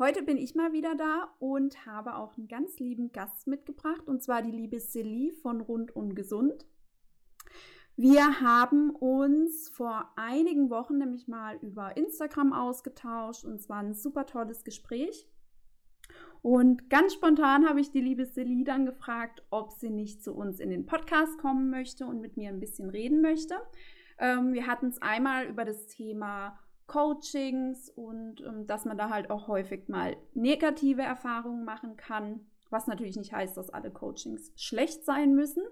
Heute bin ich mal wieder da und habe auch einen ganz lieben Gast mitgebracht, und zwar die liebe Celie von Rund und Gesund. Wir haben uns vor einigen Wochen nämlich mal über Instagram ausgetauscht und es war ein super tolles Gespräch. Und ganz spontan habe ich die liebe Celie dann gefragt, ob sie nicht zu uns in den Podcast kommen möchte und mit mir ein bisschen reden möchte. Ähm, wir hatten es einmal über das Thema Coachings und ähm, dass man da halt auch häufig mal negative Erfahrungen machen kann, was natürlich nicht heißt, dass alle Coachings schlecht sein müssen.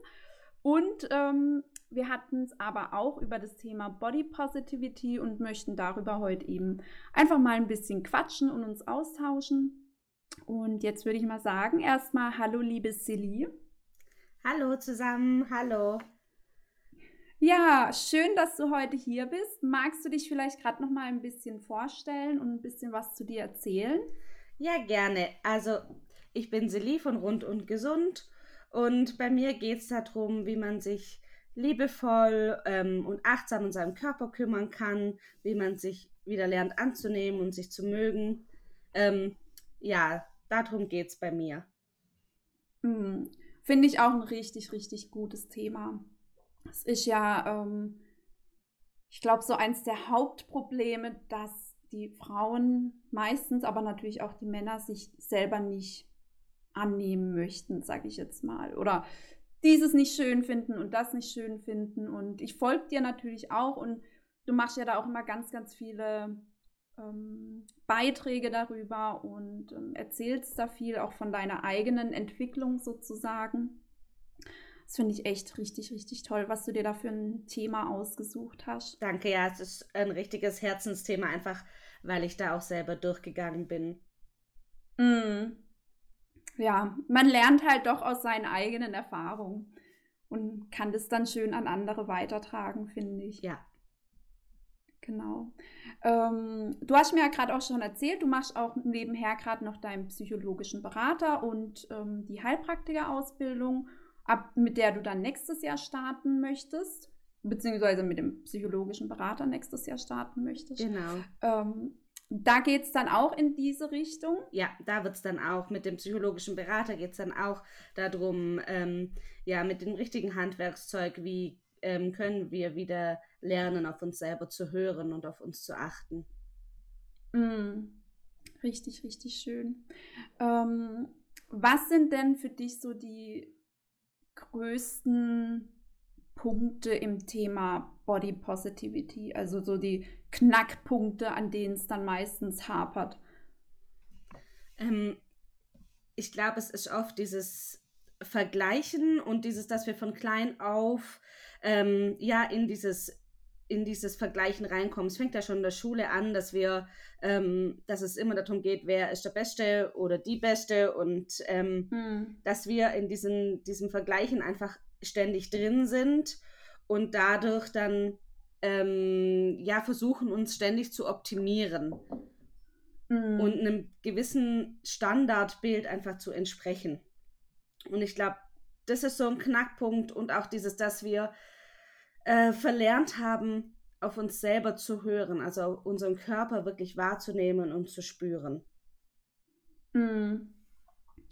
Und ähm, wir hatten es aber auch über das Thema Body Positivity und möchten darüber heute eben einfach mal ein bisschen quatschen und uns austauschen. Und jetzt würde ich mal sagen, erstmal Hallo, liebe Celie. Hallo zusammen, hallo. Ja, schön, dass du heute hier bist. Magst du dich vielleicht gerade noch mal ein bisschen vorstellen und ein bisschen was zu dir erzählen? Ja, gerne. Also, ich bin Celie von Rund und Gesund und bei mir geht es darum, wie man sich liebevoll ähm, und achtsam um seinen Körper kümmern kann, wie man sich wieder lernt anzunehmen und sich zu mögen. Ähm, ja, darum geht es bei mir. Hm. Finde ich auch ein richtig, richtig gutes Thema. Es ist ja, ähm, ich glaube, so eins der Hauptprobleme, dass die Frauen meistens, aber natürlich auch die Männer sich selber nicht annehmen möchten, sage ich jetzt mal. Oder dieses nicht schön finden und das nicht schön finden. Und ich folge dir natürlich auch und du machst ja da auch immer ganz, ganz viele ähm, Beiträge darüber und ähm, erzählst da viel auch von deiner eigenen Entwicklung sozusagen. Das finde ich echt richtig, richtig toll, was du dir da für ein Thema ausgesucht hast. Danke, ja, es ist ein richtiges Herzensthema, einfach weil ich da auch selber durchgegangen bin. Mm. Ja, man lernt halt doch aus seinen eigenen Erfahrungen und kann das dann schön an andere weitertragen, finde ich. Ja. Genau. Ähm, du hast mir ja gerade auch schon erzählt, du machst auch nebenher gerade noch deinen psychologischen Berater und ähm, die Heilpraktikerausbildung ab, mit der du dann nächstes Jahr starten möchtest, beziehungsweise mit dem psychologischen Berater nächstes Jahr starten möchtest. Genau. Ähm, da geht es dann auch in diese Richtung? Ja, da wird es dann auch mit dem psychologischen Berater geht es dann auch darum, ähm, ja, mit dem richtigen Handwerkszeug, wie ähm, können wir wieder lernen, auf uns selber zu hören und auf uns zu achten. Mm, richtig, richtig schön. Ähm, was sind denn für dich so die größten Punkte im Thema Body Positivity? Also so die Knackpunkte, an denen es dann meistens hapert? Ähm, ich glaube, es ist oft dieses Vergleichen und dieses, dass wir von klein auf ähm, ja in dieses in dieses Vergleichen reinkommen. Es fängt ja schon in der Schule an, dass wir, ähm, dass es immer darum geht, wer ist der Beste oder die Beste und ähm, hm. dass wir in diesen, diesem Vergleichen einfach ständig drin sind und dadurch dann ähm, ja versuchen, uns ständig zu optimieren hm. und einem gewissen Standardbild einfach zu entsprechen. Und ich glaube, das ist so ein Knackpunkt und auch dieses, dass wir äh, verlernt haben, auf uns selber zu hören, also unseren Körper wirklich wahrzunehmen und zu spüren. Mm,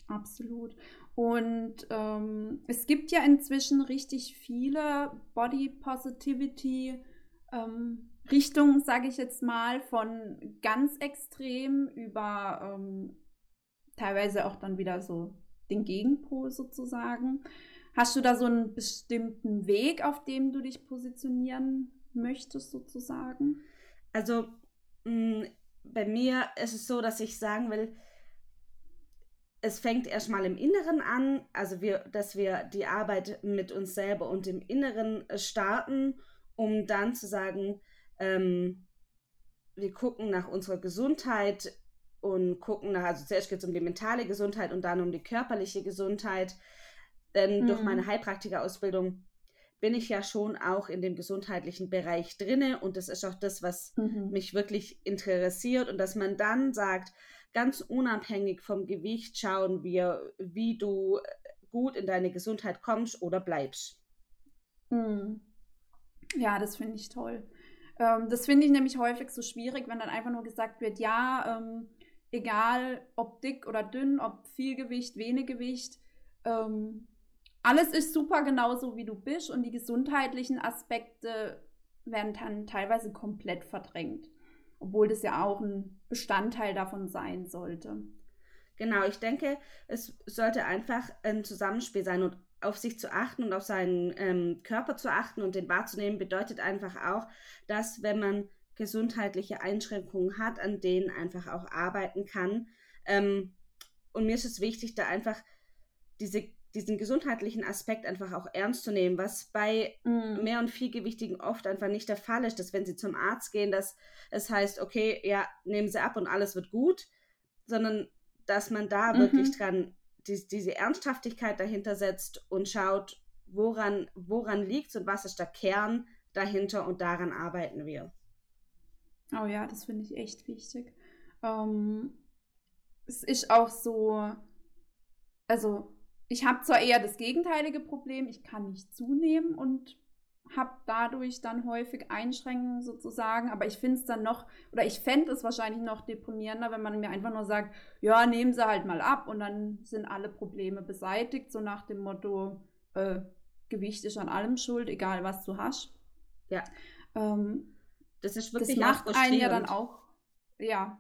absolut. Und ähm, es gibt ja inzwischen richtig viele Body Positivity ähm, Richtungen, sage ich jetzt mal, von ganz extrem über ähm, teilweise auch dann wieder so den Gegenpol sozusagen. Hast du da so einen bestimmten Weg, auf dem du dich positionieren möchtest, sozusagen? Also mh, mm, bei mir ist es so, dass ich sagen will, es fängt erstmal im Inneren an, also wir, dass wir die Arbeit mit uns selber und im Inneren äh, starten, um dann zu sagen, ähm, wir gucken nach unserer Gesundheit und gucken nach, also zuerst geht es um die mentale Gesundheit und dann um die körperliche Gesundheit. Denn mhm. durch meine Heilpraktikerausbildung bin ich ja schon auch in dem gesundheitlichen Bereich drinne und das ist auch das, was mhm. mich wirklich interessiert und dass man dann sagt, ganz unabhängig vom Gewicht schauen wir, wie du gut in deine Gesundheit kommst oder bleibst. Hm. Ja, das finde ich toll. Ähm, das finde ich nämlich häufig so schwierig, wenn dann einfach nur gesagt wird, ja, ähm, egal ob dick oder dünn, ob viel Gewicht, wenig Gewicht, ähm, alles ist super genauso wie du bist und die gesundheitlichen Aspekte werden dann teilweise komplett verdrängt obwohl das ja auch ein Bestandteil davon sein sollte. Genau, ich denke, es sollte einfach ein Zusammenspiel sein und auf sich zu achten und auf seinen ähm, Körper zu achten und den wahrzunehmen, bedeutet einfach auch, dass wenn man gesundheitliche Einschränkungen hat, an denen einfach auch arbeiten kann. Ähm, und mir ist es wichtig, da einfach diese diesen gesundheitlichen Aspekt einfach auch ernst zu nehmen, was bei mm. mehr und vielgewichtigen oft einfach nicht der Fall ist, dass wenn sie zum Arzt gehen, dass es heißt, okay, ja, nehmen sie ab und alles wird gut, sondern dass man da mhm. wirklich dran die, diese Ernsthaftigkeit dahinter setzt und schaut, woran, woran liegt es und was ist der Kern dahinter und daran arbeiten wir. Oh ja, das finde ich echt wichtig. Ähm, es ist auch so, also ich habe zwar eher das gegenteilige Problem, ich kann nicht zunehmen und habe dadurch dann häufig Einschränkungen sozusagen, aber ich finde es dann noch, oder ich fände es wahrscheinlich noch deprimierender, wenn man mir einfach nur sagt, ja, nehmen Sie halt mal ab und dann sind alle Probleme beseitigt, so nach dem Motto, äh, Gewicht ist an allem schuld, egal was du hast. Ja. Ähm, das ist wirklich das macht einen ja dann auch, ja,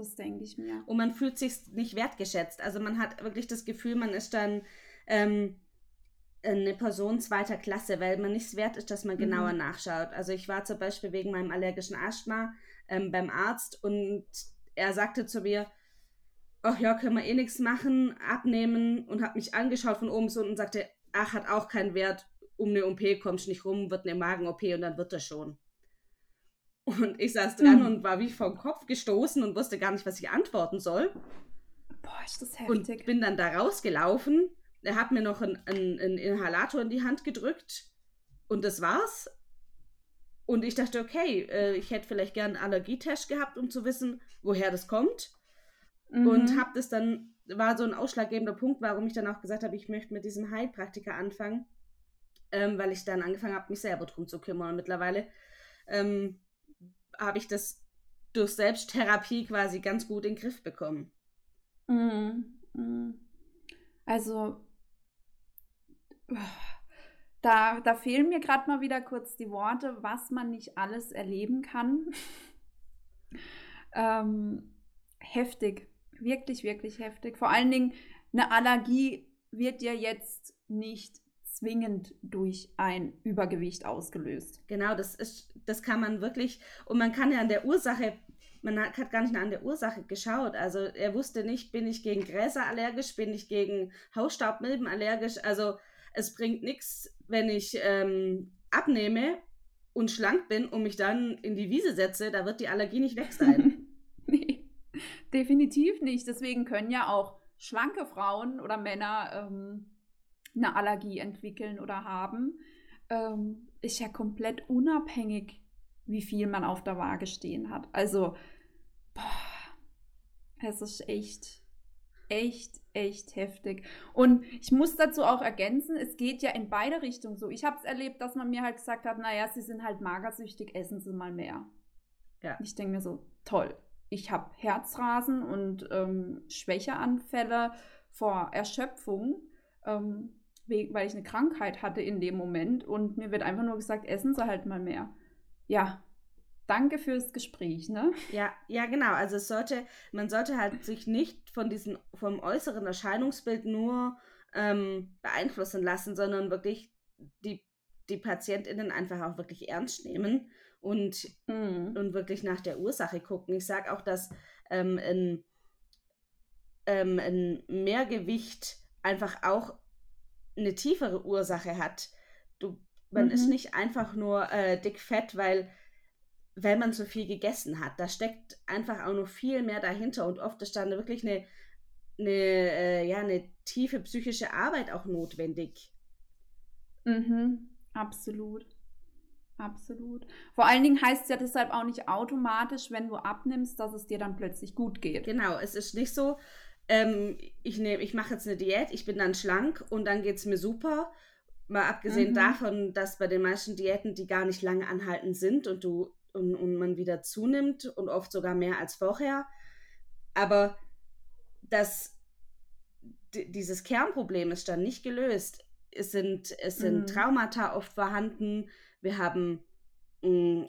das denke ich mir. Und man fühlt sich nicht wertgeschätzt. Also man hat wirklich das Gefühl, man ist dann ähm, eine Person zweiter Klasse, weil man nichts wert ist, dass man genauer mhm. nachschaut. Also ich war zum Beispiel wegen meinem allergischen Asthma ähm, beim Arzt und er sagte zu mir, ach ja, können wir eh nichts machen, abnehmen und hat mich angeschaut von oben so und sagte, ach, hat auch keinen Wert, um eine OP kommst nicht rum, wird eine Magen-OP und dann wird das schon. Und ich saß dran mhm. und war wie vom Kopf gestoßen und wusste gar nicht, was ich antworten soll. Boah, ist das heftig. Und bin dann da rausgelaufen. Er hat mir noch einen, einen, einen Inhalator in die Hand gedrückt und das war's. Und ich dachte, okay, äh, ich hätte vielleicht gern einen Allergietest gehabt, um zu wissen, woher das kommt. Mhm. Und habe das dann, war so ein ausschlaggebender Punkt, warum ich dann auch gesagt habe, ich möchte mit diesem Heilpraktiker anfangen, ähm, weil ich dann angefangen habe, mich selber drum zu kümmern. Und mittlerweile ähm, habe ich das durch Selbsttherapie quasi ganz gut in den Griff bekommen. Mm, Also, da, da fehlen mir gerade mal wieder kurz die Worte, was man nicht alles erleben kann. ähm, heftig, wirklich, wirklich heftig. Vor allen Dingen, eine Allergie wird ja jetzt nicht zwingend durch ein Übergewicht ausgelöst. Genau, das ist, das kann man wirklich, und man kann ja an der Ursache, man hat, hat gar nicht an der Ursache geschaut. Also er wusste nicht, bin ich gegen Gräser allergisch, bin ich gegen Hausstaubmilben allergisch. Also es bringt nichts, wenn ich ähm, abnehme und schlank bin und mich dann in die Wiese setze, da wird die Allergie nicht weg sein. nee, definitiv nicht. Deswegen können ja auch schlanke Frauen oder Männer ähm, eine Allergie entwickeln oder haben, ähm, ist ja komplett unabhängig, wie viel man auf der Waage stehen hat. Also, boah, es ist echt, echt, echt heftig. Und ich muss dazu auch ergänzen, es geht ja in beide Richtungen so. Ich habe es erlebt, dass man mir halt gesagt hat, naja, sie sind halt magersüchtig, essen sie mal mehr. Ja. Ich denke mir so, toll. Ich habe Herzrasen und ähm, Schwächeanfälle vor Erschöpfung. Ähm, weil ich eine Krankheit hatte in dem Moment und mir wird einfach nur gesagt, essen Sie halt mal mehr. Ja, danke fürs Gespräch, ne? Ja, ja, genau. Also es sollte, man sollte halt sich nicht von diesem, vom äußeren Erscheinungsbild nur ähm, beeinflussen lassen, sondern wirklich die, die PatientInnen einfach auch wirklich ernst nehmen und, mhm. und wirklich nach der Ursache gucken. Ich sage auch, dass ähm, ein ähm, ein Mehrgewicht einfach auch eine tiefere Ursache hat. Du, man mhm. ist nicht einfach nur äh, dick-fett, weil, weil man so viel gegessen hat. Da steckt einfach auch noch viel mehr dahinter und oft ist dann wirklich eine, eine, äh, ja, eine tiefe psychische Arbeit auch notwendig. Mhm, absolut. Absolut. Vor allen Dingen heißt es ja deshalb auch nicht automatisch, wenn du abnimmst, dass es dir dann plötzlich gut geht. Genau, es ist nicht so, ähm, ich, ich mache jetzt eine Diät, ich bin dann schlank und dann geht es mir super. Mal abgesehen mhm. davon, dass bei den meisten Diäten die gar nicht lange anhalten sind und du und, und man wieder zunimmt und oft sogar mehr als vorher. Aber das, dieses Kernproblem ist dann nicht gelöst. Es sind, es sind mhm. Traumata oft vorhanden. Wir haben mh,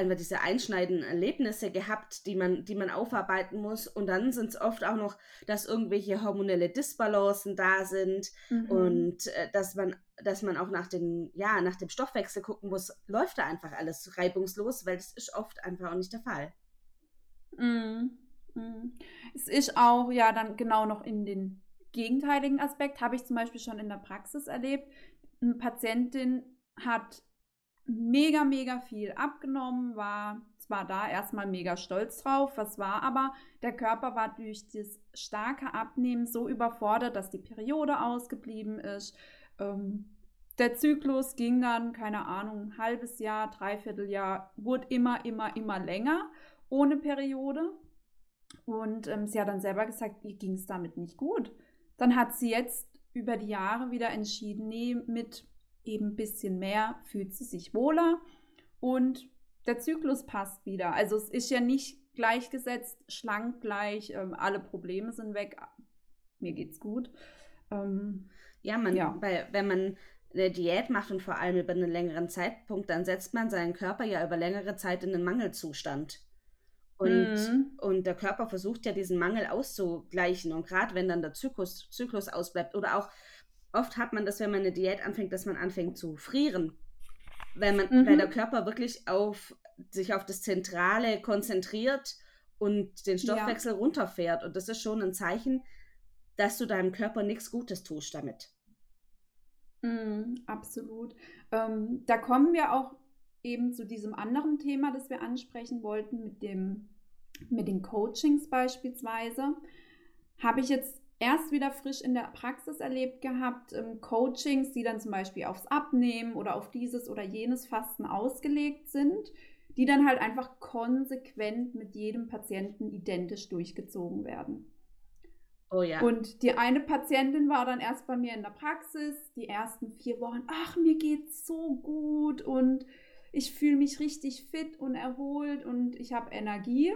einfach diese einschneidenden Erlebnisse gehabt, die man, die man aufarbeiten muss. Und dann sind es oft auch noch, dass irgendwelche hormonelle Disbalancen da sind mhm. und äh, dass man, dass man auch nach den, ja, nach dem Stoffwechsel gucken muss, läuft da einfach alles reibungslos, weil das ist oft einfach auch nicht der Fall. Mhm. Mhm. Es ist auch ja dann genau noch in den gegenteiligen Aspekt, habe ich zum Beispiel schon in der Praxis erlebt. Eine Patientin hat mega, mega viel abgenommen, war zwar da erstmal mega stolz drauf, was war aber, der Körper war durch das starke Abnehmen so überfordert, dass die Periode ausgeblieben ist. Ähm, der Zyklus ging dann, keine Ahnung, ein halbes Jahr, dreiviertel Jahr, wurde immer, immer, immer länger ohne Periode. Und ähm, sie hat dann selber gesagt, ihr ging es damit nicht gut. Dann hat sie jetzt über die Jahre wieder entschieden, nee, mit eben ein bisschen mehr fühlt sie sich wohler und der Zyklus passt wieder. Also es ist ja nicht gleichgesetzt, schlank gleich, ähm, alle Probleme sind weg, mir geht's gut. Ähm, ja, man, ja. Bei, wenn man eine Diät macht und vor allem über einen längeren Zeitpunkt, dann setzt man seinen Körper ja über längere Zeit in einen Mangelzustand. Und, mhm. und der Körper versucht ja diesen Mangel auszugleichen. Und gerade wenn dann der Zyklus, Zyklus ausbleibt oder auch oft hat man das, wenn man eine Diät anfängt, dass man anfängt zu frieren. Weil, man, mhm. weil der Körper wirklich auf, sich auf das Zentrale konzentriert und den Stoffwechsel ja. runterfährt. Und das ist schon ein Zeichen, dass du deinem Körper nichts Gutes tust damit. Mm, absolut. Ähm, da kommen wir auch eben zu diesem anderen Thema, das wir ansprechen wollten, mit, dem, mit den Coachings beispielsweise. Habe ich jetzt erst wieder frisch in der Praxis erlebt gehabt, ähm, Coachings, die dann zum Beispiel aufs Abnehmen oder auf dieses oder jenes Fasten ausgelegt sind, die dann halt einfach konsequent mit jedem Patienten identisch durchgezogen werden. Oh ja. Und die eine Patientin war dann erst bei mir in der Praxis, die ersten vier Wochen, ach, mir geht's so gut und ich fühle mich richtig fit und erholt und ich habe Energie.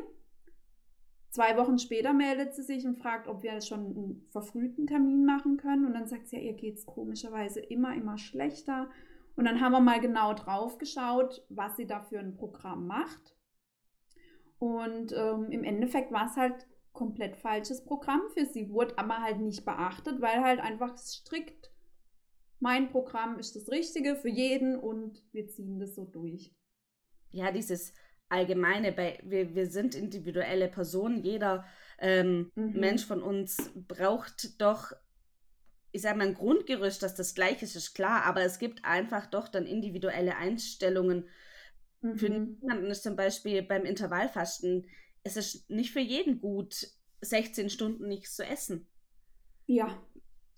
Zwei Wochen später meldet sie sich und fragt, ob wir schon einen verfrühten Termin machen können. Und dann sagt sie, ja, ihr geht es komischerweise immer, immer schlechter. Und dann haben wir mal genau drauf geschaut, was sie da für ein Programm macht. Und ähm, im Endeffekt war es halt komplett falsches Programm für sie, wurde aber halt nicht beachtet, weil halt einfach strikt mein Programm ist das Richtige für jeden und wir ziehen das so durch. Ja, dieses allgemeine, bei, wir, wir sind individuelle Personen, jeder ähm, mhm. Mensch von uns braucht doch, ich sage mal, ein Grundgerüst, dass das gleiche ist, ist klar, aber es gibt einfach doch dann individuelle Einstellungen. Mhm. Für jemanden ist zum Beispiel beim Intervallfasten, es ist nicht für jeden gut, 16 Stunden nichts zu essen. Ja,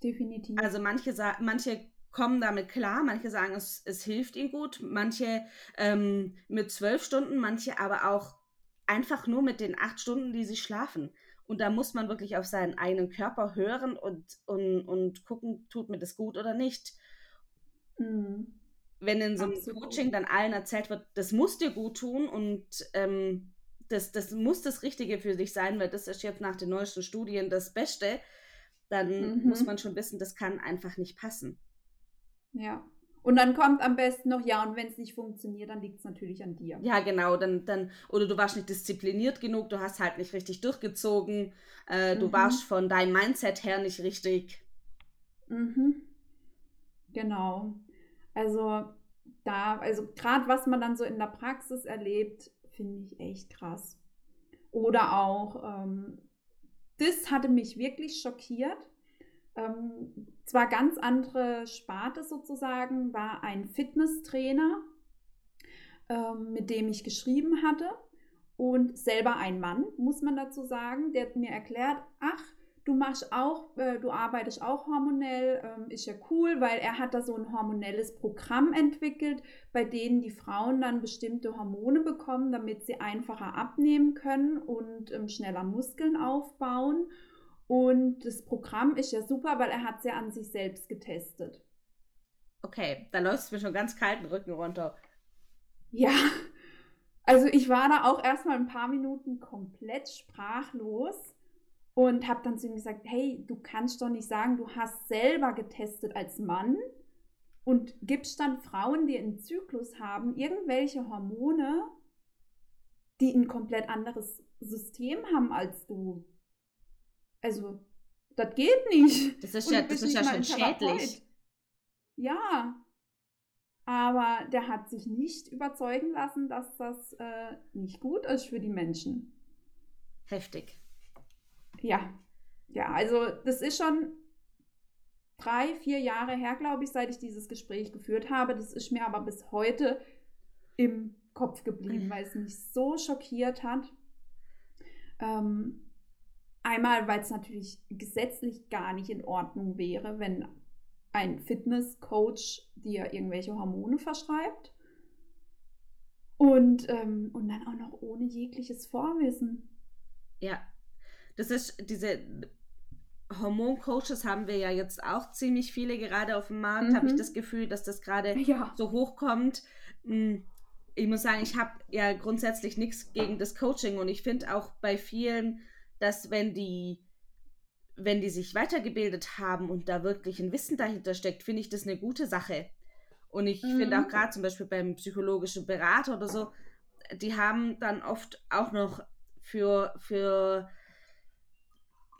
definitiv. Also manche, manche kommen damit klar. Manche sagen, es, es hilft ihnen gut. Manche ähm, mit zwölf Stunden, manche aber auch einfach nur mit den acht Stunden, die sie schlafen. Und da muss man wirklich auf seinen eigenen Körper hören und, und, und gucken, tut mir das gut oder nicht. Mhm. Wenn in so einem Absolut. Coaching dann allen erzählt wird, das muss dir gut tun und ähm, das, das muss das Richtige für dich sein, weil das ist jetzt nach den neuesten Studien das Beste, dann mhm. muss man schon wissen, das kann einfach nicht passen. Ja. Und dann kommt am besten noch, ja, und wenn es nicht funktioniert, dann liegt es natürlich an dir. Ja, genau, dann, dann, oder du warst nicht diszipliniert genug, du hast halt nicht richtig durchgezogen, äh, mhm. du warst von deinem Mindset her nicht richtig. Mhm. Genau. Also da, also gerade was man dann so in der Praxis erlebt, finde ich echt krass. Oder auch, ähm, das hatte mich wirklich schockiert. Ähm, zwar ganz andere Sparte sozusagen, war ein Fitnesstrainer, ähm, mit dem ich geschrieben hatte und selber ein Mann, muss man dazu sagen, der mir erklärt, ach, du machst auch, äh, du arbeitest auch hormonell, ähm, ist ja cool, weil er hat da so ein hormonelles Programm entwickelt, bei denen die Frauen dann bestimmte Hormone bekommen, damit sie einfacher abnehmen können und ähm, schneller Muskeln aufbauen. Und das Programm ist ja super, weil er hat es ja an sich selbst getestet. Okay, da läuft es mir schon ganz kalten Rücken runter. Ja, also ich war da auch erstmal ein paar Minuten komplett sprachlos und habe dann zu ihm gesagt, hey, du kannst doch nicht sagen, du hast selber getestet als Mann und gibst dann Frauen, die einen Zyklus haben, irgendwelche Hormone, die ein komplett anderes System haben als du. Also, das geht nicht. Das ist ja, das ist ja schon schädlich. Ja. Aber der hat sich nicht überzeugen lassen, dass das äh, nicht gut ist für die Menschen. Heftig ja, ja, also das ist schon drei, vier Jahre her, glaube ich, seit ich dieses Gespräch geführt habe. Das ist mir aber bis heute im Kopf geblieben, weil es mich so schockiert hat. Ähm, einmal, weil es natürlich gesetzlich gar nicht in Ordnung wäre, wenn ein Fitnesscoach dir irgendwelche Hormone verschreibt. Und, ähm, und dann auch noch ohne jegliches Vorwissen. Ja, das ist diese Hormoncoaches haben wir ja jetzt auch ziemlich viele gerade auf dem Markt. Mhm. Habe ich das Gefühl, dass das gerade ja. so hochkommt. Hm, ich muss sagen, ich habe ja grundsätzlich nichts gegen das Coaching und ich finde auch bei vielen, dass wenn die wenn die sich weitergebildet haben und da wirklich ein Wissen dahinter steckt, finde ich das eine gute Sache. Und ich mhm. finde auch gerade zum Beispiel beim psychologischen Berater oder so, die haben dann oft auch noch für, für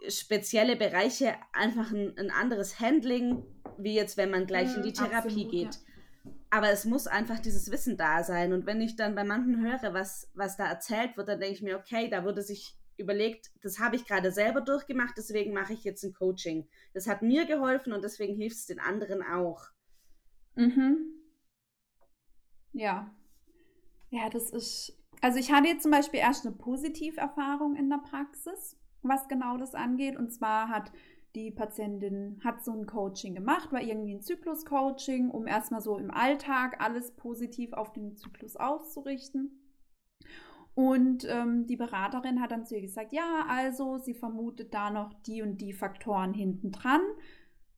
spezielle Bereiche einfach ein, ein, anderes Handling, wie jetzt, wenn man gleich in die Therapie Absolut, geht. Ja. Aber es muss einfach dieses Wissen da sein. Und wenn ich dann bei manchen höre, was, was da erzählt wird, dann denke ich mir, okay, da wurde sich überlegt, das habe ich gerade selber durchgemacht, deswegen mache ich jetzt ein Coaching. Das hat mir geholfen und deswegen hilft es den anderen auch. Mhm. Ja. Ja, das ist. Also ich hatte jetzt zum Beispiel erst eine Positiverfahrung in der Praxis was genau das angeht. Und zwar hat die Patientin hat so ein Coaching gemacht, war irgendwie ein Zyklus-Coaching, um erstmal so im Alltag alles positiv auf den Zyklus auszurichten. Und ähm, die Beraterin hat dann zu ihr gesagt, ja, also sie vermutet da noch die und die Faktoren hinten dran.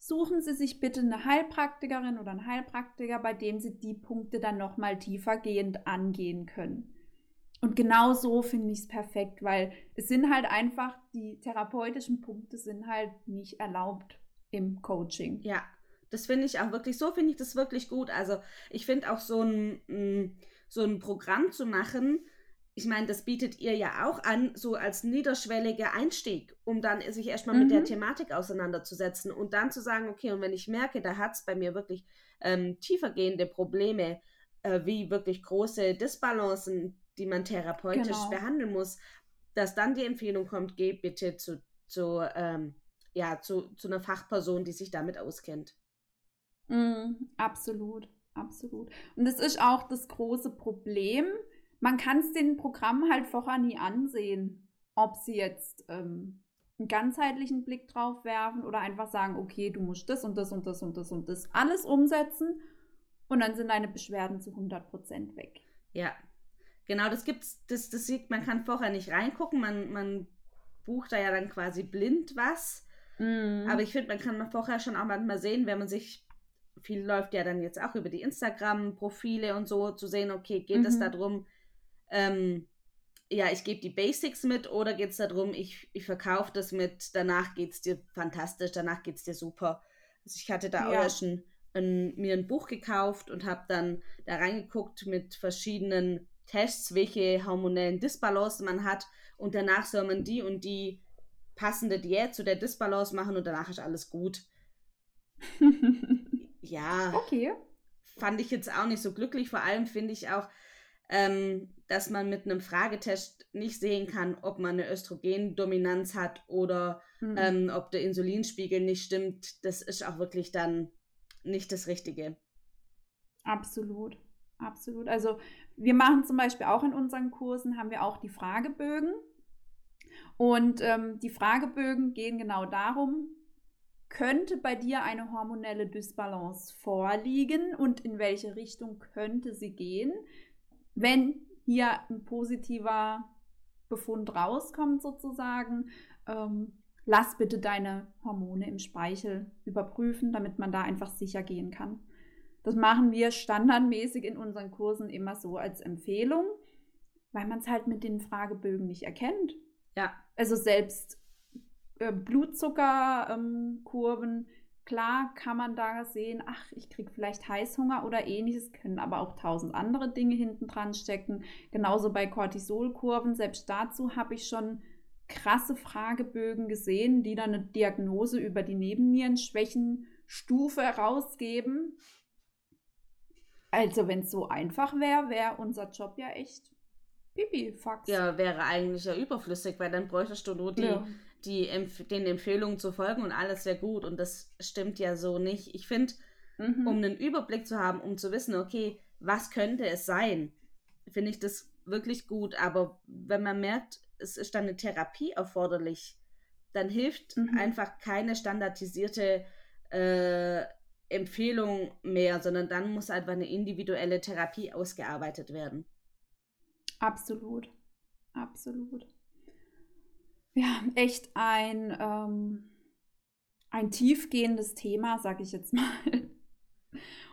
Suchen Sie sich bitte eine Heilpraktikerin oder einen Heilpraktiker, bei dem Sie die Punkte dann nochmal tiefergehend angehen können. Und genau so finde ich es perfekt, weil es sind halt einfach, die therapeutischen Punkte sind halt nicht erlaubt im Coaching. Ja, das finde ich auch wirklich, so finde ich das wirklich gut. Also ich finde auch so ein, so ein Programm zu machen, ich meine, das bietet ihr ja auch an, so als niederschwelliger Einstieg, um dann sich erstmal mhm. mit der mhm. Thematik auseinanderzusetzen und dann zu sagen, okay, und wenn ich merke, da hat es bei mir wirklich ähm, tiefergehende Probleme, äh, wie wirklich große Disbalancen, die man therapeutisch genau. behandeln muss, dass dann die Empfehlung kommt, geh bitte zu, zu, ähm, ja, zu, zu einer Fachperson, die sich damit auskennt. Mm, absolut, absolut. Und das ist auch das große Problem. Man kann es den Programmen halt vorher nie ansehen, ob sie jetzt ähm, einen ganzheitlichen Blick drauf werfen oder einfach sagen, okay, du musst das und das und das und das und das alles umsetzen und dann sind deine Beschwerden zu 100% weg. Ja, Genau, das gibt's, das, das sieht, man kann vorher nicht reingucken, man, man bucht da ja dann quasi blind was. Mhm. Aber ich finde, man kann vorher schon auch manchmal sehen, wenn man sich, viel läuft ja dann jetzt auch über die Instagram-Profile und so, zu sehen, okay, geht es mhm. darum, ähm, ja, ich gebe die Basics mit oder geht es darum, ich, ich verkaufe das mit, danach geht es dir fantastisch, danach geht es dir super. Also ich hatte da ja. auch schon ein, mir ein Buch gekauft und habe dann da reingeguckt mit verschiedenen Tests, welche hormonellen Disbalance man hat und danach soll man die und die passende Diät zu der Disbalance machen und danach ist alles gut. ja. Okay. Fand ich jetzt auch nicht so glücklich. Vor allem finde ich auch, ähm, dass man mit einem Fragetest nicht sehen kann, ob man eine Östrogendominanz hat oder mhm. ähm, ob der Insulinspiegel nicht stimmt. Das ist auch wirklich dann nicht das Richtige. Absolut, absolut. Also wir machen zum Beispiel auch in unseren Kursen, haben wir auch die Fragebögen. Und ähm, die Fragebögen gehen genau darum, könnte bei dir eine hormonelle Dysbalance vorliegen und in welche Richtung könnte sie gehen, wenn hier ein positiver Befund rauskommt sozusagen. Ähm, lass bitte deine Hormone im Speichel überprüfen, damit man da einfach sicher gehen kann. Das machen wir standardmäßig in unseren Kursen immer so als Empfehlung, weil man es halt mit den Fragebögen nicht erkennt. Ja. Also selbst äh, Blutzuckerkurven, ähm, klar kann man da sehen, ach, ich kriege vielleicht Heißhunger oder ähnliches, können aber auch tausend andere Dinge hinten dran stecken. Genauso bei Cortisolkurven, selbst dazu habe ich schon krasse Fragebögen gesehen, die dann eine Diagnose über die Nebennierenschwächenstufe herausgeben. Also, wenn es so einfach wäre, wäre unser Job ja echt Pipi-Fax. Ja, wäre eigentlich ja überflüssig, weil dann bräuchtest du nur die, ja. Die Empf den Empfehlungen zu folgen und alles wäre gut. Und das stimmt ja so nicht. Ich finde, mhm. um einen Überblick zu haben, um zu wissen, okay, was könnte es sein, finde ich das wirklich gut. Aber wenn man merkt, es ist dann eine Therapie erforderlich, dann hilft mhm. einfach keine standardisierte äh, Empfehlung mehr, sondern dann muss einfach eine individuelle Therapie ausgearbeitet werden. Absolut, absolut. Ja, echt ein, ähm, ein tiefgehendes Thema, sag ich jetzt mal.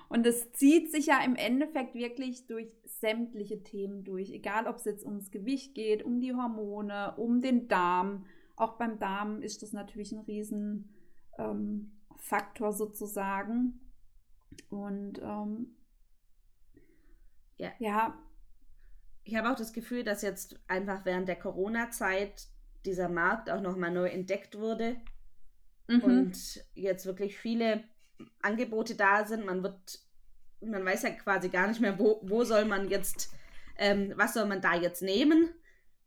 Und es zieht sich ja im Endeffekt wirklich durch sämtliche Themen durch, egal ob es jetzt ums Gewicht geht, um die Hormone, um den Darm. Auch beim Darm ist das natürlich ein riesen ähm, sozusagen. Und ähm, ja. ja. Ich habe auch das Gefühl, dass jetzt einfach während der Corona-Zeit dieser Markt auch nochmal neu entdeckt wurde mhm. und jetzt wirklich viele Angebote da sind. Man wird, man weiß ja quasi gar nicht mehr, wo, wo soll man jetzt, ähm, was soll man da jetzt nehmen.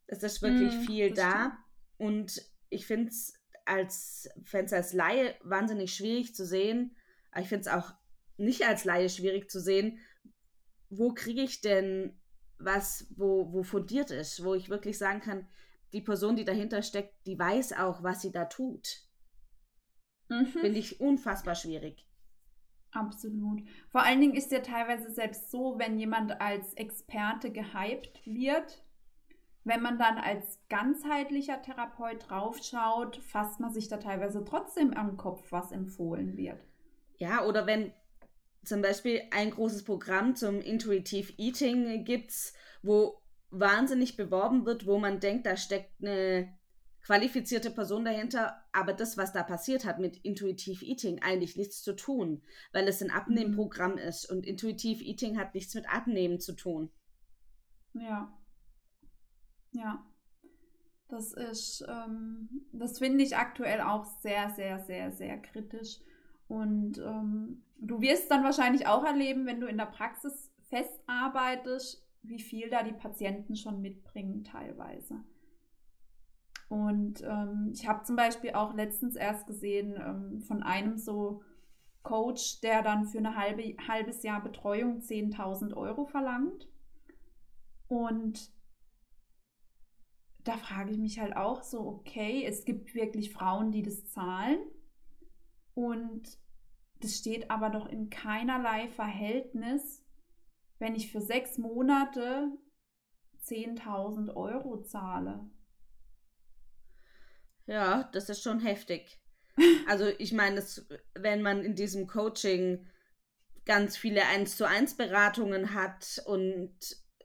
Es ist wirklich mhm, viel da. Stimmt. Und ich finde es als Fans als Laie wahnsinnig schwierig zu sehen. Aber ich finde es auch nicht als Laie schwierig zu sehen, wo kriege ich denn was, wo, wo fundiert ist, wo ich wirklich sagen kann, die Person, die dahinter steckt, die weiß auch, was sie da tut. Mhm. Finde ich unfassbar schwierig. Absolut. Vor allen Dingen ist ja teilweise selbst so, wenn jemand als Experte gehypt wird, wenn man dann als ganzheitlicher Therapeut draufschaut, fasst man sich da teilweise trotzdem am Kopf, was empfohlen wird. Ja, oder wenn zum Beispiel ein großes Programm zum Intuitive Eating gibt, wo wahnsinnig beworben wird, wo man denkt, da steckt eine qualifizierte Person dahinter, aber das, was da passiert hat mit Intuitive Eating, eigentlich nichts zu tun, weil es ein Abnehmprogramm mhm. ist und Intuitive Eating hat nichts mit Abnehmen zu tun. Ja. Ja. Das ist, ähm, das finde ich aktuell auch sehr, sehr, sehr, sehr kritisch. Und ähm, du wirst dann wahrscheinlich auch erleben, wenn du in der Praxis festarbeitest, wie viel da die Patienten schon mitbringen teilweise. Und ähm, ich habe zum Beispiel auch letztens erst gesehen ähm, von einem so Coach, der dann für ein halbe, halbes Jahr Betreuung 10.000 Euro verlangt. Und da frage ich mich halt auch so, okay, es gibt wirklich Frauen, die das zahlen. Und das steht aber doch in keinerlei Verhältnis, wenn ich für sechs Monate 10.000 Euro zahle. Ja, das ist schon heftig. Also ich meine, wenn man in diesem Coaching ganz viele 1 zu 1 Beratungen hat und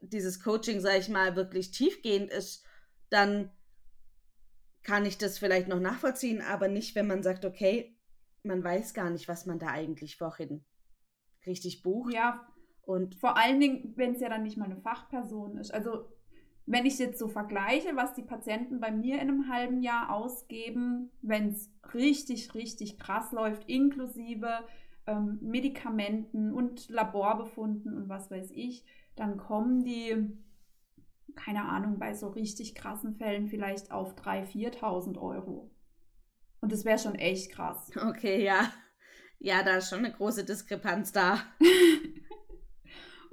dieses Coaching, sage ich mal, wirklich tiefgehend ist, dann kann ich das vielleicht noch nachvollziehen, aber nicht, wenn man sagt, okay, man weiß gar nicht, was man da eigentlich vorhin richtig bucht. Ja. Und vor allen Dingen, wenn es ja dann nicht mal eine Fachperson ist. Also wenn ich jetzt so vergleiche, was die Patienten bei mir in einem halben Jahr ausgeben, wenn es richtig, richtig krass läuft, inklusive ähm, Medikamenten und Laborbefunden und was weiß ich, dann kommen die keine Ahnung, bei so richtig krassen Fällen vielleicht auf 3.000, 4.000 Euro. Und das wäre schon echt krass. Okay, ja. Ja, da ist schon eine große Diskrepanz da.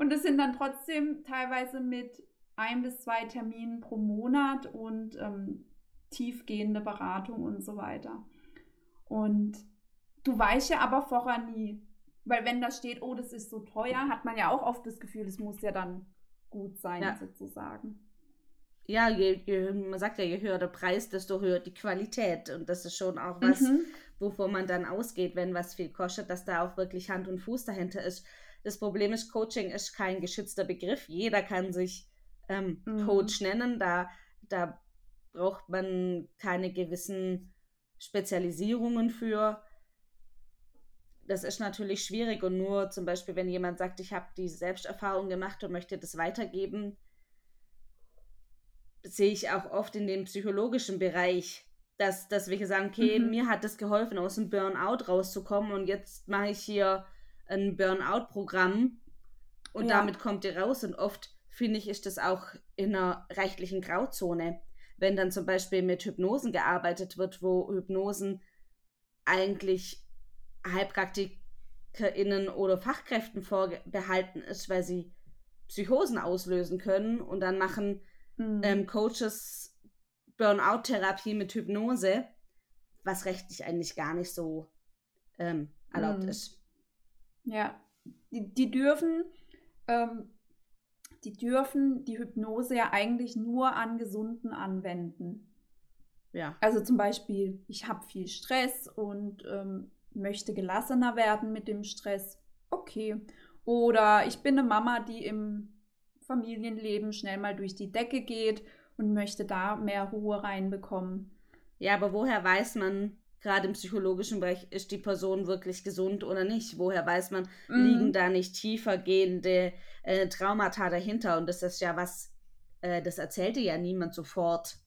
und das sind dann trotzdem teilweise mit ein bis zwei Terminen pro Monat und ähm, tiefgehende Beratung und so weiter. Und du weißt ja aber vorher nie, weil wenn da steht, oh, das ist so teuer, hat man ja auch oft das Gefühl, es muss ja dann gut sein, ja. sozusagen. Ja, je, je, man sagt ja, je höher der Preis, desto höher die Qualität. Und das ist schon auch was, mhm. wovon man dann ausgeht, wenn was viel kostet, dass da auch wirklich Hand und Fuß dahinter ist. Das Problem ist, Coaching ist kein geschützter Begriff. Jeder kann sich ähm, mhm. Coach nennen. Da, da braucht man keine gewissen Spezialisierungen für. Das ist natürlich schwierig und nur zum Beispiel, wenn jemand sagt, ich habe die Selbsterfahrung gemacht und möchte das weitergeben, sehe ich auch oft in dem psychologischen Bereich, dass, dass wir sagen, okay, mhm. mir hat das geholfen, aus dem Burnout rauszukommen und jetzt mache ich hier ein Burnout-Programm und ja. damit kommt ihr raus und oft finde ich, ist das auch in einer rechtlichen Grauzone wenn dann zum Beispiel mit Hypnosen gearbeitet wird, wo Hypnosen eigentlich HeilpraktikerInnen oder Fachkräften vorbehalten ist, weil sie Psychosen auslösen können und dann machen mhm. ähm, Coaches Burnout-Therapie mit Hypnose, was rechtlich eigentlich gar nicht so ähm, erlaubt mhm. ist. Ja, die, die dürfen ähm, die dürfen die Hypnose ja eigentlich nur an Gesunden anwenden. Ja. Also zum Beispiel, ich habe viel Stress und ähm, möchte gelassener werden mit dem Stress. Okay. Oder ich bin eine Mama, die im Familienleben schnell mal durch die Decke geht und möchte da mehr Ruhe reinbekommen. Ja, aber woher weiß man, gerade im psychologischen Bereich, ist die Person wirklich gesund oder nicht? Woher weiß man, mhm. liegen da nicht tiefer gehende äh, Traumata dahinter? Und das ist ja was, äh, das erzählte ja niemand sofort.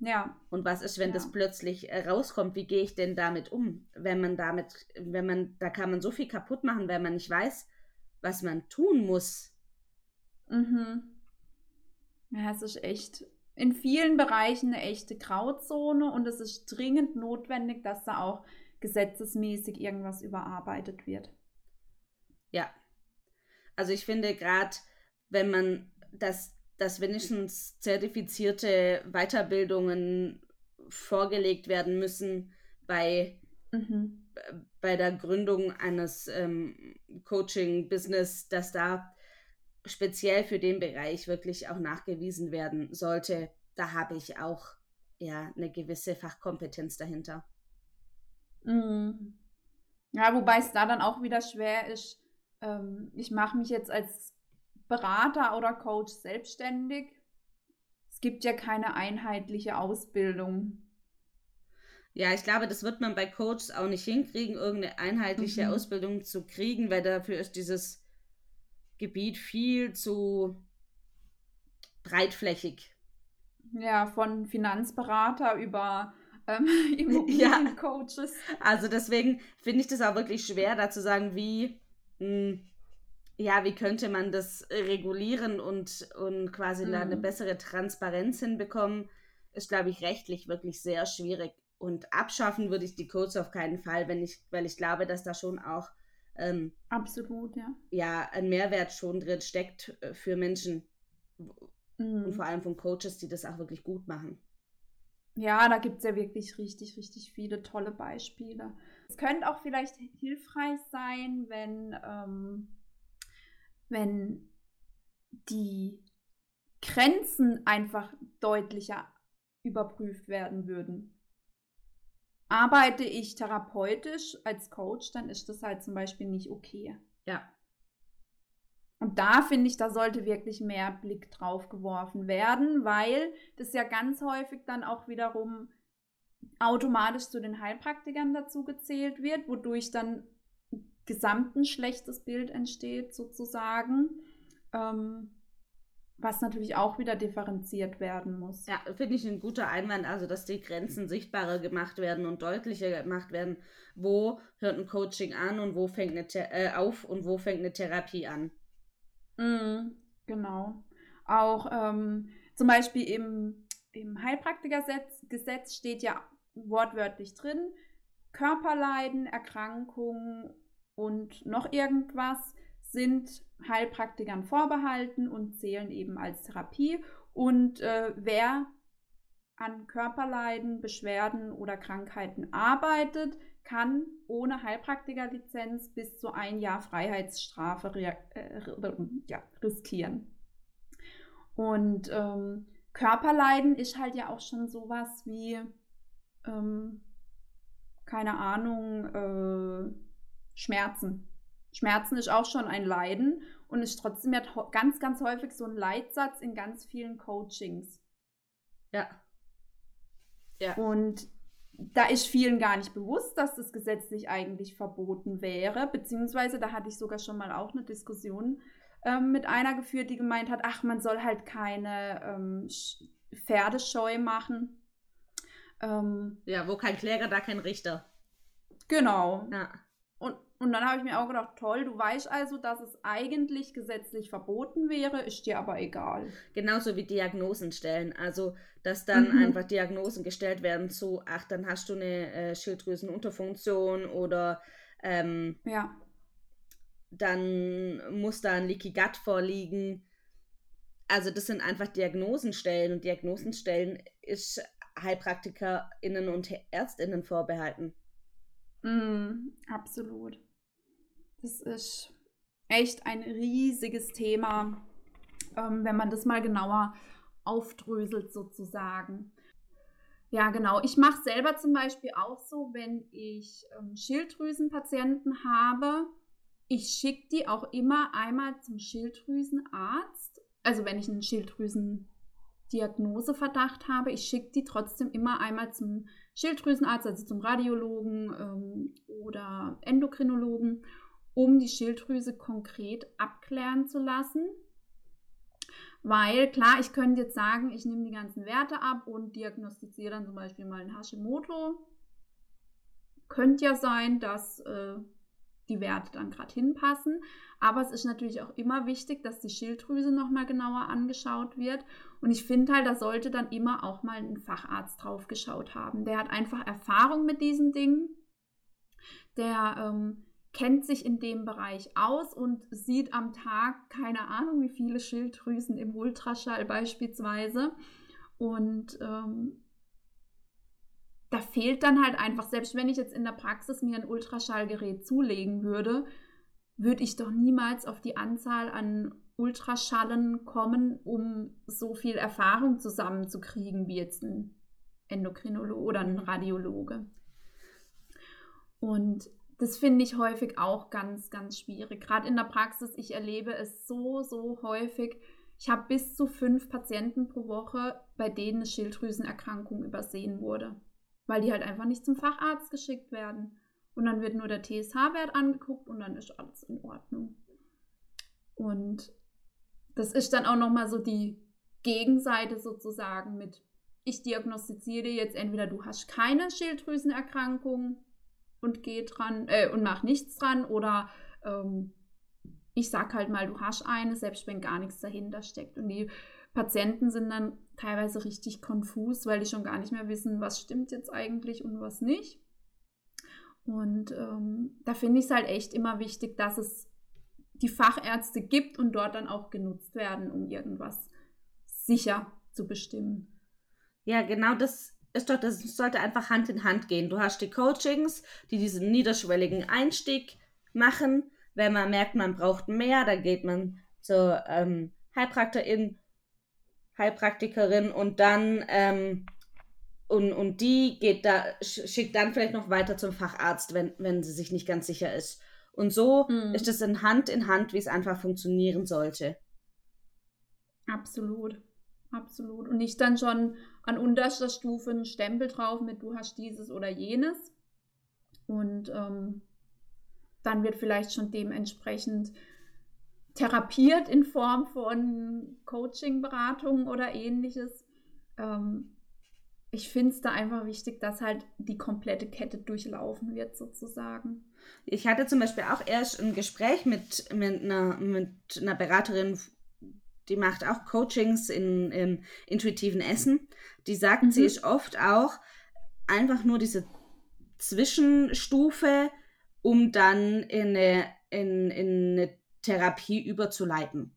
Ja. Und was ist, wenn ja. das plötzlich äh, rauskommt? Wie gehe ich denn damit um? Wenn man damit, wenn man, da kann man so viel kaputt machen, wenn man nicht weiß, was man tun muss. Mhm. Ja, es ist echt in vielen Bereichen eine echte Grauzone und es ist dringend notwendig, dass da auch gesetzesmäßig irgendwas überarbeitet wird. Ja. Also ich finde gerade, wenn man das, dass wenigstens zertifizierte Weiterbildungen vorgelegt werden müssen bei, mhm. bei der Gründung eines ähm, Coaching-Business, dass da speziell für den Bereich wirklich auch nachgewiesen werden sollte, da habe ich auch ja eine gewisse Fachkompetenz dahinter. Mhm. Ja, wobei es da dann auch wieder schwer ist. Ähm, ich mache mich jetzt als Berater oder Coach selbstständig. Es gibt ja keine einheitliche Ausbildung. Ja, ich glaube, das wird man bei Coaches auch nicht hinkriegen, irgendeine einheitliche mhm. Ausbildung zu kriegen, weil dafür ist dieses Gebiet viel zu breitflächig. Ja, von Finanzberater über ähm, Immobiliencoaches. Ja, also deswegen finde ich das auch wirklich schwer, da zu sagen, wie, mh, hm, ja, wie könnte man das regulieren und, und quasi mhm. da eine mhm. bessere Transparenz hinbekommen, ist, glaube ich, rechtlich wirklich sehr schwierig. Und abschaffen würde ich die Codes auf keinen Fall, wenn ich, weil ich glaube, dass da schon auch ähm, Absolut, ja. Ja, ein Mehrwert schon drin steckt äh, für Menschen mhm. und vor allem von Coaches, die das auch wirklich gut machen. Ja, da gibt es ja wirklich richtig, richtig viele tolle Beispiele. Es könnte auch vielleicht hilfreich sein, wenn, ähm, wenn die Grenzen einfach deutlicher überprüft werden würden arbeite ich therapeutisch als Coach, dann ist das halt zum Beispiel nicht okay. Ja. Und da finde ich, da sollte wirklich mehr Blick drauf geworfen werden, weil das ja ganz häufig dann auch wiederum automatisch zu den Heilpraktikern dazu gezählt wird, wodurch dann gesamt ein schlechtes Bild entsteht sozusagen. Ähm, was natürlich auch wieder differenziert werden muss. Ja, finde ich ein guter Einwand, also dass die Grenzen sichtbarer gemacht werden und deutlicher gemacht werden. Wo hört ein Coaching an und wo fängt eine äh, auf und wo fängt eine Therapie an? Mm, genau. Auch ähm, zum Beispiel im, im Heilpraktikergesetz steht ja wortwörtlich drin, Körperleiden, Erkrankungen und noch irgendwas sind Heilpraktikern vorbehalten und zählen eben als Therapie. Und äh, wer an Körperleiden, Beschwerden oder Krankheiten arbeitet, kann ohne Heilpraktikerlizenz bis zu ein Jahr Freiheitsstrafe äh, ja, riskieren. Und ähm, Körperleiden ist halt ja auch schon sowas wie, ähm, keine Ahnung, äh, Schmerzen. Schmerzen ist auch schon ein Leiden und ist trotzdem ja ganz, ganz häufig so ein Leitsatz in ganz vielen Coachings. Ja. Ja. Und da ist vielen gar nicht bewusst, dass das gesetzlich eigentlich verboten wäre, beziehungsweise da hatte ich sogar schon mal auch eine Diskussion ähm, mit einer geführt, die gemeint hat, ach, man soll halt keine ähm, Pferdescheu machen. Ähm, ja, wo kein Kläger, da kein Richter. Genau. Ja. Und, und dann habe ich mir auch gedacht, toll, du weißt also, dass es eigentlich gesetzlich verboten wäre, ist dir aber egal. Genauso wie Diagnosen stellen. Also, dass dann mhm. einfach Diagnosen gestellt werden zu, ach, dann hast du eine äh, Schilddrüsenunterfunktion oder ähm, ja. dann muss da ein Leaky Gut vorliegen. Also, das sind einfach Diagnosenstellen und Diagnosenstellen ist HeilpraktikerInnen und ÄrztInnen vorbehalten. Mm, absolut. Das ist echt ein riesiges Thema, ähm, wenn man das mal genauer aufdröselt sozusagen. Ja, genau. Ich mache selber zum Beispiel auch so, wenn ich ähm, Schilddrüsenpatienten habe, ich schicke die auch immer einmal zum Schilddrüsenarzt. Also wenn ich einen Schilddrüsendiagnoseverdacht habe, ich schicke die trotzdem immer einmal zum Schilddrüsenarzt, also zum Radiologen ähm, oder Endokrinologen, um die Schilddrüse konkret abklären zu lassen. Weil klar, ich könnte jetzt sagen, ich nehme die ganzen Werte ab und diagnostiziere dann zum Beispiel mal ein Hashimoto. Könnte ja sein, dass äh, die Werte dann gerade hinpassen. Aber es ist natürlich auch immer wichtig, dass die Schilddrüse nochmal genauer angeschaut wird. Und ich finde halt, da sollte dann immer auch mal ein Facharzt drauf geschaut haben. Der hat einfach Erfahrung mit diesen Dingen. Der ähm, kennt sich in dem Bereich aus und sieht am Tag keine Ahnung, wie viele Schilddrüsen im Ultraschall beispielsweise. Und ähm, da fehlt dann halt einfach, selbst wenn ich jetzt in der Praxis mir ein Ultraschallgerät zulegen würde, würde ich doch niemals auf die Anzahl an Ultraschallen kommen, um so viel Erfahrung zusammenzukriegen wie jetzt ein Endokrinologe oder ein Radiologe. Und das finde ich häufig auch ganz, ganz schwierig. Gerade in der Praxis, ich erlebe es so, so häufig. Ich habe bis zu fünf Patienten pro Woche, bei denen eine Schilddrüsenerkrankung übersehen wurde weil die halt einfach nicht zum Facharzt geschickt werden. Und dann wird nur der TSH-Wert angeguckt und dann ist alles in Ordnung. Und das ist dann auch nochmal so die Gegenseite sozusagen mit, ich diagnostiziere jetzt entweder du hast keine Schilddrüsenerkrankung und geh dran äh, und mach nichts dran oder ähm, ich sag halt mal, du hast eine, selbst wenn gar nichts dahinter steckt. Und die Patienten sind dann teilweise richtig konfus, weil die schon gar nicht mehr wissen, was stimmt jetzt eigentlich und was nicht. Und ähm, da finde ich es halt echt immer wichtig, dass es die Fachärzte gibt und dort dann auch genutzt werden, um irgendwas sicher zu bestimmen. Ja, genau das das sollte einfach Hand in Hand gehen. Du hast die Coachings, die diesen niederschwelligen Einstieg machen. Wenn man merkt, man braucht mehr, dann geht man zur ähm, Heilpraktikerin Heilpraktikerin und dann ähm, und, und die geht da, schickt dann vielleicht noch weiter zum Facharzt, wenn, wenn sie sich nicht ganz sicher ist. Und so mhm. ist es in Hand in Hand, wie es einfach funktionieren sollte. Absolut. Absolut. Und nicht dann schon an unterster Stufe einen Stempel drauf mit du hast dieses oder jenes. Und ähm, dann wird vielleicht schon dementsprechend therapiert in Form von Coaching, Beratung oder ähnliches. Ähm, ich finde es da einfach wichtig, dass halt die komplette Kette durchlaufen wird, sozusagen. Ich hatte zum Beispiel auch erst ein Gespräch mit, mit, einer, mit einer Beraterin, die macht auch Coachings in, im intuitiven Essen. Die sagt, Mhm. sie ist oft auch einfach nur diese Zwischenstufe, um dann in eine, in, in eine Therapie überzuleiten.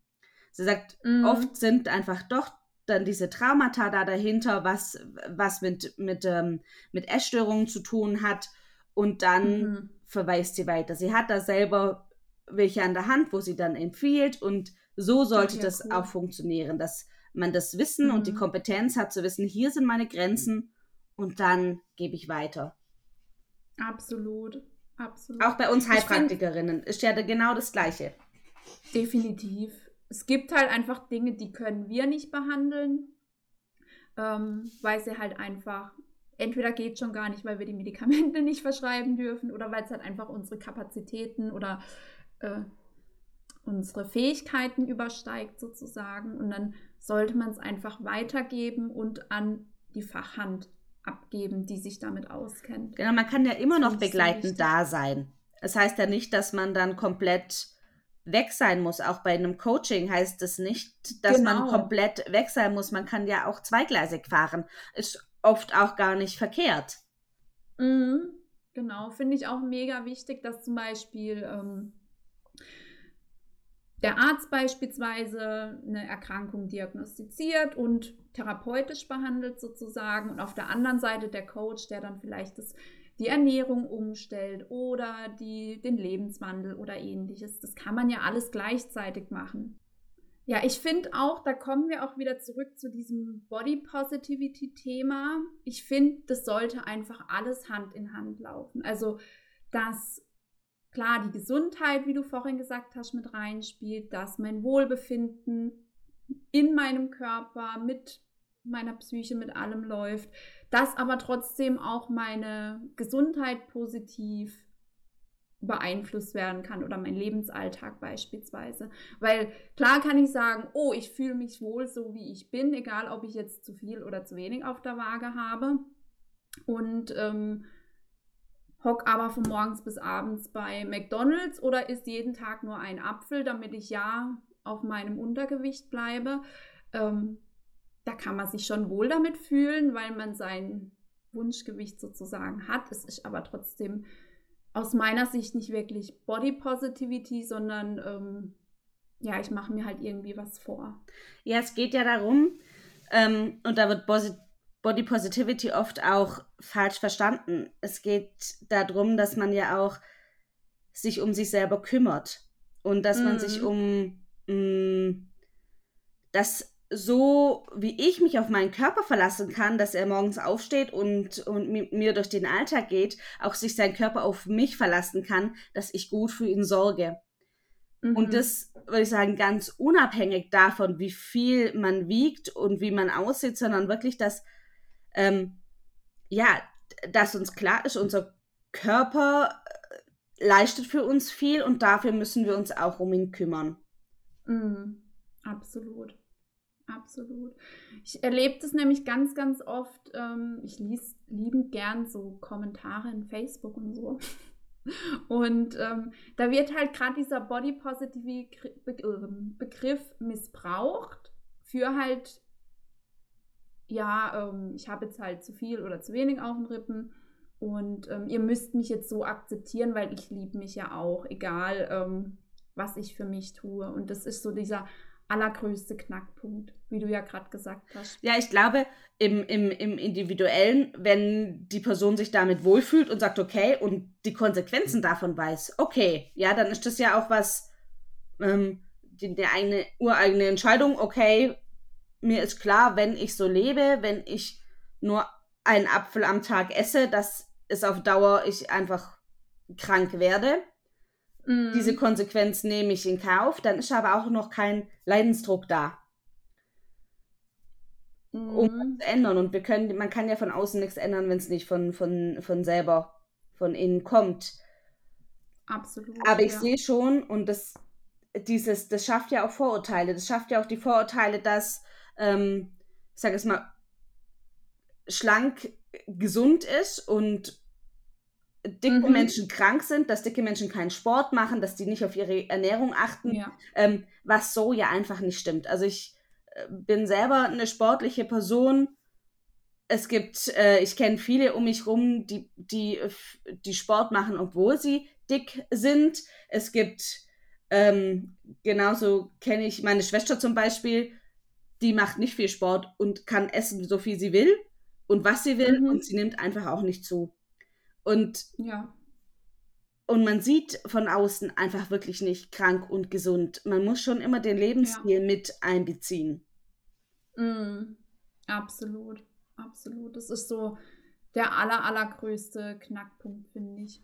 Sie sagt, Mhm. oft sind einfach doch dann diese Traumata da dahinter, was, was mit, mit, ähm, mit Essstörungen zu tun hat. Und dann Mhm. verweist sie weiter. Sie hat da selber welche an der Hand, wo sie dann empfiehlt. Und so sollte ja, das cool. auch funktionieren, dass man das Wissen und die Mhm. Kompetenz hat zu wissen, hier sind meine Grenzen und dann gebe ich weiter. Absolut. Absolut. Auch bei uns Heilpraktikerinnen ist ja genau das Gleiche. Definitiv. Es gibt halt einfach Dinge, die können wir nicht behandeln, ähm, weil sie halt einfach, entweder geht schon gar nicht, weil wir die Medikamente nicht verschreiben dürfen oder weil es halt einfach unsere Kapazitäten oder äh, unsere Fähigkeiten übersteigt sozusagen. Und dann sollte man es einfach weitergeben und an die Fachhand abgeben, die sich damit auskennt. Genau, man kann ja immer Das noch begleitend da sein. Es heißt ja nicht, dass man dann komplett weg sein muss. Auch bei einem Coaching heißt es nicht, dass man Genau. komplett weg sein muss. Man kann ja auch zweigleisig fahren. Ist oft auch gar nicht verkehrt. Mhm, genau, finde ich auch mega wichtig, dass zum Beispiel ähm, der Arzt beispielsweise eine Erkrankung diagnostiziert und therapeutisch behandelt sozusagen und auf der anderen Seite der Coach, der dann vielleicht das, die Ernährung umstellt oder die, den Lebenswandel oder ähnliches. Das kann man ja alles gleichzeitig machen. Ja, ich finde auch, da kommen wir auch wieder zurück zu diesem Body Positivity Thema. Ich finde, das sollte einfach alles Hand in Hand laufen. Also, dass klar die Gesundheit, wie du vorhin gesagt hast, mit reinspielt, dass mein Wohlbefinden in meinem Körper mit meiner Psyche, mit allem läuft, dass aber trotzdem auch meine Gesundheit positiv beeinflusst werden kann oder mein Lebensalltag beispielsweise. Weil klar kann ich sagen, oh, ich fühle mich wohl so, wie ich bin, egal ob ich jetzt zu viel oder zu wenig auf der Waage habe. Und ähm, hock aber von morgens bis abends bei McDonald's oder isst jeden Tag nur einen Apfel, damit ich ja auf meinem Untergewicht bleibe. Ähm, da kann man sich schon wohl damit fühlen, weil man sein Wunschgewicht sozusagen hat. Es ist aber trotzdem aus meiner Sicht nicht wirklich Body Positivity, sondern ähm, ja, ich mache mir halt irgendwie was vor. Ja, es geht ja darum, ähm, und da wird Posi Body Positivity oft auch falsch verstanden. Es geht darum, dass man ja auch sich um sich selber kümmert und dass man Mhm. sich um mh, das so, wie ich mich auf meinen Körper verlassen kann, dass er morgens aufsteht und, und mit mir durch den Alltag geht, auch sich sein Körper auf mich verlassen kann, dass ich gut für ihn sorge. Mhm. Und das würde ich sagen, ganz unabhängig davon, wie viel man wiegt und wie man aussieht, sondern wirklich, dass, ähm, ja, dass uns klar ist, unser Körper äh, leistet für uns viel und dafür müssen wir uns auch um ihn kümmern. Mhm. Absolut. Absolut. Ich erlebe das nämlich ganz, ganz oft. Ähm, ich lies liebend gern so Kommentare in Facebook und so. Und ähm, da wird halt gerade dieser Body ähm, Begriff missbraucht für halt, ja, ähm, ich habe jetzt halt zu viel oder zu wenig auf den Rippen und ähm, ihr müsst mich jetzt so akzeptieren, weil ich liebe mich ja auch, egal ähm, was ich für mich tue. Und das ist so dieser allergrößte Knackpunkt, wie du ja gerade gesagt hast. Ja, ich glaube, im, im, im Individuellen, wenn die Person sich damit wohlfühlt und sagt, okay, und die Konsequenzen davon weiß, okay, ja, dann ist das ja auch was, ähm, die, die eigene, ureigene Entscheidung, okay, mir ist klar, wenn ich so lebe, wenn ich nur einen Apfel am Tag esse, dass es auf Dauer ich einfach krank werde. Mhm. Diese Konsequenz nehme ich in Kauf, dann ist aber auch noch kein Leidensdruck da um Mhm. zu ändern. Und wir können, man kann ja von außen nichts ändern, wenn es nicht von, von, von selber, von innen kommt. Absolut. Aber ich ja. sehe schon, und das, dieses, das schafft ja auch Vorurteile. Das schafft ja auch die Vorurteile, dass, ähm, ich sage es mal, schlank gesund ist und dicke mhm. Menschen krank sind, dass dicke Menschen keinen Sport machen, dass die nicht auf ihre Ernährung achten, ja. ähm, was so ja einfach nicht stimmt. Also ich äh, bin selber eine sportliche Person. Es gibt, äh, ich kenne viele um mich rum, die, die, die Sport machen, obwohl sie dick sind. Es gibt, ähm, genauso kenne ich meine Schwester zum Beispiel, die macht nicht viel Sport und kann essen, so viel sie will und was sie will mhm. und sie nimmt einfach auch nicht zu. Und, ja. und man sieht von außen einfach wirklich nicht krank und gesund. Man muss schon immer den Lebensstil ja. mit einbeziehen. Mm, absolut, absolut. Das ist so der aller, allergrößte Knackpunkt, finde ich.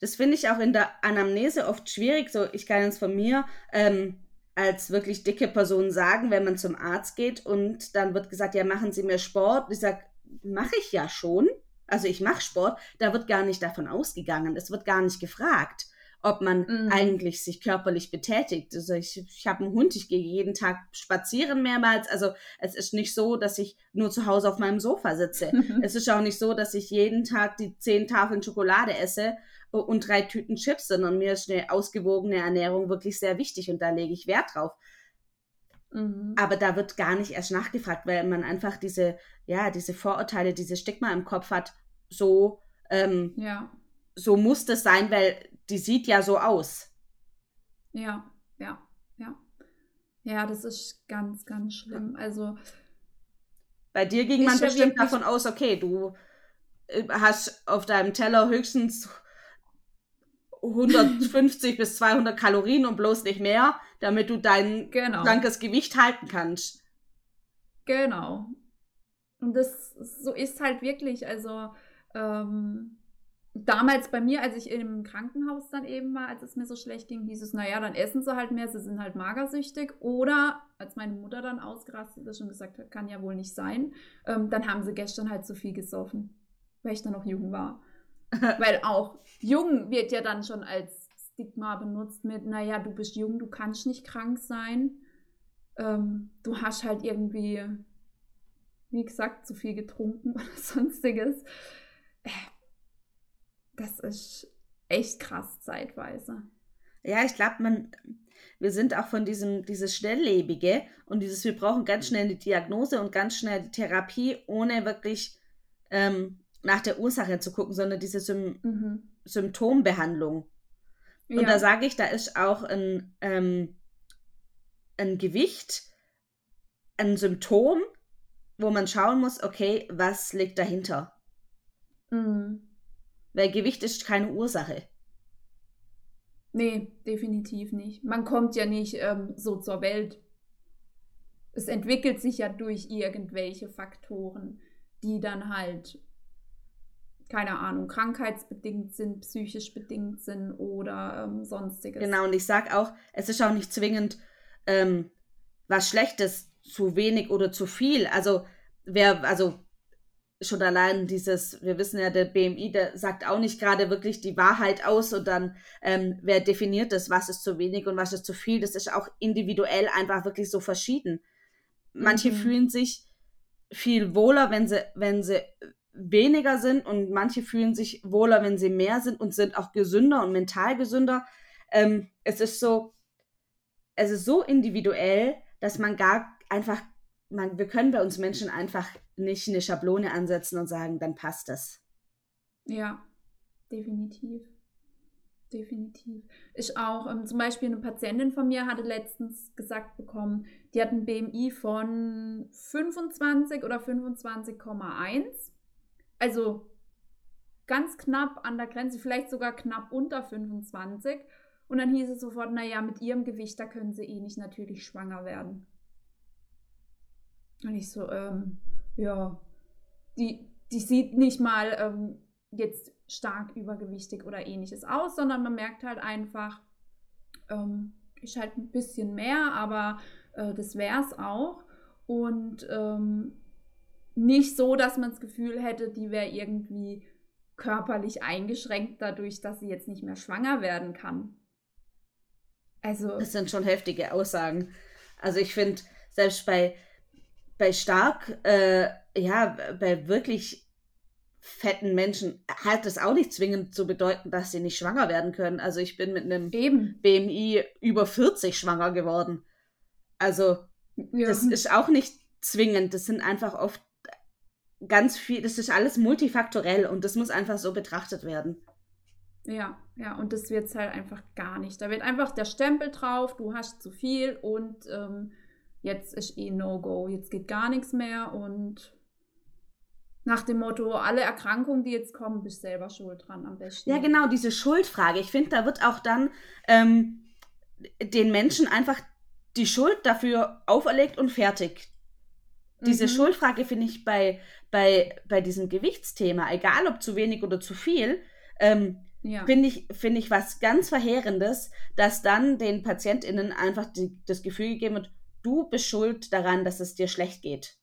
Das finde ich auch in der Anamnese oft schwierig. So, ich kann es von mir ähm, als wirklich dicke Person sagen, wenn man zum Arzt geht und dann wird gesagt, ja, machen Sie mehr Sport. Ich sage, mache ich ja schon also ich mache Sport, da wird gar nicht davon ausgegangen. Es wird gar nicht gefragt, ob man mhm. eigentlich sich körperlich betätigt. Also ich, ich habe einen Hund, ich gehe jeden Tag spazieren mehrmals. Also es ist nicht so, dass ich nur zu Hause auf meinem Sofa sitze. es ist auch nicht so, dass ich jeden Tag die zehn Tafeln Schokolade esse und drei Tüten Chips, sondern mir ist eine ausgewogene Ernährung wirklich sehr wichtig und da lege ich Wert drauf. Mhm. Aber da wird gar nicht erst nachgefragt, weil man einfach diese, ja, diese Vorurteile, diese Stigma im Kopf hat, so, ähm, ja. so muss das sein, weil die sieht ja so aus. Ja, ja, ja. Ja, das ist ganz, ganz schlimm. Also. Bei dir ging man bestimmt davon aus, okay, du äh, hast auf deinem Teller höchstens 150 bis 200 Kalorien und bloß nicht mehr, damit du dein genau. krankes Gewicht halten kannst. Genau. Und das so ist halt wirklich, also ähm, damals bei mir, als ich im Krankenhaus dann eben war, als es mir so schlecht ging, hieß es, naja, dann essen sie halt mehr, sie sind halt magersüchtig. Oder als meine Mutter dann ausgerastet ist und gesagt hat, kann ja wohl nicht sein, ähm, dann haben sie gestern halt zu viel gesoffen, weil ich dann noch jung war. weil auch jung wird ja dann schon als Stigma benutzt mit, naja, du bist jung, du kannst nicht krank sein. Ähm, du hast halt irgendwie, wie gesagt, zu viel getrunken oder sonstiges. Äh, das ist echt krass zeitweise. Ja, ich glaube, man, wir sind auch von diesem, dieses Schnelllebige und dieses, wir brauchen ganz schnell die Diagnose und ganz schnell die Therapie, ohne wirklich ähm, nach der Ursache zu gucken, sondern diese Sym mhm. Symptombehandlung. Ja. Und da sage ich, da ist auch ein, ähm, ein Gewicht, ein Symptom, wo man schauen muss, okay, was liegt dahinter? Mhm. Weil Gewicht ist keine Ursache. Nee, definitiv nicht. Man kommt ja nicht ähm, so zur Welt. Es entwickelt sich ja durch irgendwelche Faktoren, die dann halt, keine Ahnung, krankheitsbedingt sind, psychisch bedingt sind oder ähm, sonstiges. Genau, und ich sage auch, es ist auch nicht zwingend ähm, was Schlechtes, zu wenig oder zu viel. Also, wer, also schon allein dieses, wir wissen ja, der BMI, der sagt auch nicht gerade wirklich die Wahrheit aus und dann, ähm, wer definiert das, was ist zu wenig und was ist zu viel, das ist auch individuell einfach wirklich so verschieden. Manche mhm. fühlen sich viel wohler, wenn sie, wenn sie weniger sind und manche fühlen sich wohler, wenn sie mehr sind und sind auch gesünder und mental gesünder. Ähm, es ist so, es ist so individuell, dass man gar einfach man, wir können bei uns Menschen einfach nicht eine Schablone ansetzen und sagen, dann passt das. Ja, definitiv. Definitiv. Ich auch. Ähm, zum Beispiel eine Patientin von mir hatte letztens gesagt bekommen, die hat ein BMI von 25 oder 25,1. Also ganz knapp an der Grenze, vielleicht sogar knapp unter 25. Und dann hieß es sofort, naja, mit ihrem Gewicht, da können sie eh nicht natürlich schwanger werden. Und ich so, ähm, ja, die, die sieht nicht mal ähm, jetzt stark übergewichtig oder ähnliches aus, sondern man merkt halt einfach, ähm, ist halt ein bisschen mehr, aber äh, das wäre es auch. Und ähm, nicht so, dass man das Gefühl hätte, die wäre irgendwie körperlich eingeschränkt dadurch, dass sie jetzt nicht mehr schwanger werden kann. Also. Das sind schon heftige Aussagen. Also ich finde, selbst bei bei stark, äh, ja, bei wirklich fetten Menschen hat es auch nicht zwingend zu bedeuten, dass sie nicht schwanger werden können. Also ich bin mit einem Eben. BMI über 40 schwanger geworden. Also Ja. das ist auch nicht zwingend. Das sind einfach oft ganz viel, das ist alles multifaktorell und das muss einfach so betrachtet werden. Ja, ja, und das wird halt einfach gar nicht. Da wird einfach der Stempel drauf, du hast zu viel und ähm, jetzt ist eh No-Go, jetzt geht gar nichts mehr und nach dem Motto, alle Erkrankungen, die jetzt kommen, bist selber schuld dran am besten. Ja, genau, diese Schuldfrage. Ich finde, da wird auch dann ähm, den Menschen einfach die Schuld dafür auferlegt und fertig. Diese Mhm. Schuldfrage finde ich bei, bei, bei diesem Gewichtsthema, egal ob zu wenig oder zu viel, ähm, Ja. finde ich, finde ich was ganz Verheerendes, dass dann den PatientInnen einfach die, das Gefühl gegeben wird, du bist schuld daran, dass es dir schlecht geht.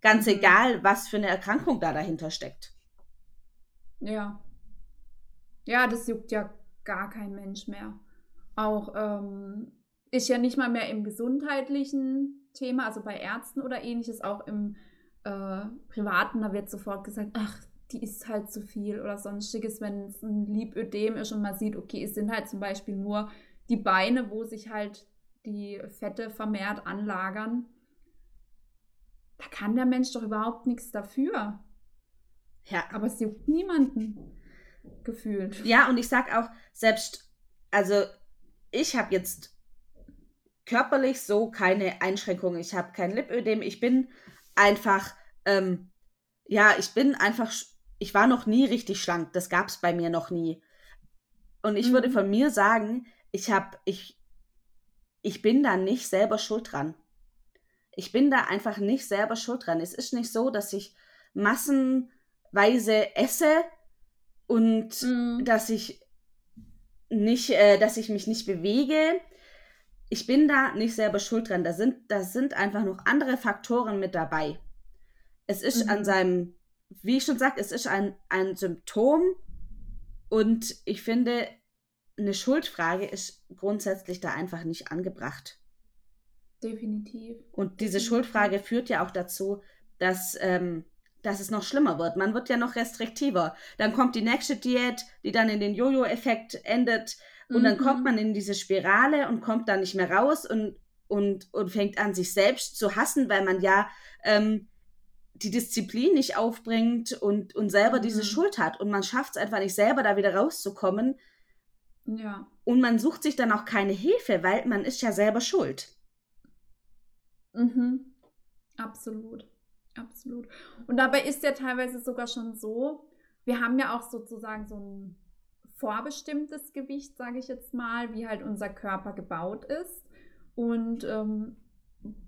Ganz Mhm. egal, was für eine Erkrankung da dahinter steckt. Ja. Ja, das juckt ja gar kein Mensch mehr. Auch ähm, ist ja nicht mal mehr im gesundheitlichen Thema, also bei Ärzten oder ähnliches, auch im äh, Privaten, da wird sofort gesagt, ach, die isst halt zu viel oder sonstiges, wenn es ein Lipödem ist und man sieht, okay, es sind halt zum Beispiel nur die Beine, wo sich halt die Fette vermehrt anlagern. Da kann der Mensch doch überhaupt nichts dafür. Ja. Aber es juckt niemanden gefühlt. Ja, und ich sag auch, selbst, also ich habe jetzt körperlich so keine Einschränkungen. Ich habe kein Lipödem. Ich bin einfach, ähm, ja, ich bin einfach, ich war noch nie richtig schlank. Das gab es bei mir noch nie. Und ich würde Mhm. von mir sagen, ich habe, ich, ich bin da nicht selber schuld dran. Ich bin da einfach nicht selber schuld dran. Es ist nicht so, dass ich massenweise esse und Mhm. dass ich nicht, äh, dass ich mich nicht bewege. Ich bin da nicht selber schuld dran. Da sind, da sind einfach noch andere Faktoren mit dabei. Es ist Mhm. an seinem, wie ich schon sagte, es ist ein, ein Symptom und ich finde, eine Schuldfrage ist grundsätzlich da einfach nicht angebracht. Definitiv. Und diese Definitiv. Schuldfrage führt ja auch dazu, dass, ähm, dass es noch schlimmer wird. Man wird ja noch restriktiver. Dann kommt die nächste Diät, die dann in den Jojo-Effekt endet. Und dann Mhm. kommt man in diese Spirale und kommt da nicht mehr raus und, und, und fängt an, sich selbst zu hassen, weil man ja ähm, die Disziplin nicht aufbringt und, und selber diese Mhm. Schuld hat. Und man schafft es einfach nicht selber, da wieder rauszukommen. Ja. Und man sucht sich dann auch keine Hilfe, weil man ist ja selber schuld. Mhm. Absolut. Absolut. Und dabei ist ja teilweise sogar schon so, wir haben ja auch sozusagen so ein vorbestimmtes Gewicht, sage ich jetzt mal, wie halt unser Körper gebaut ist. Und ähm,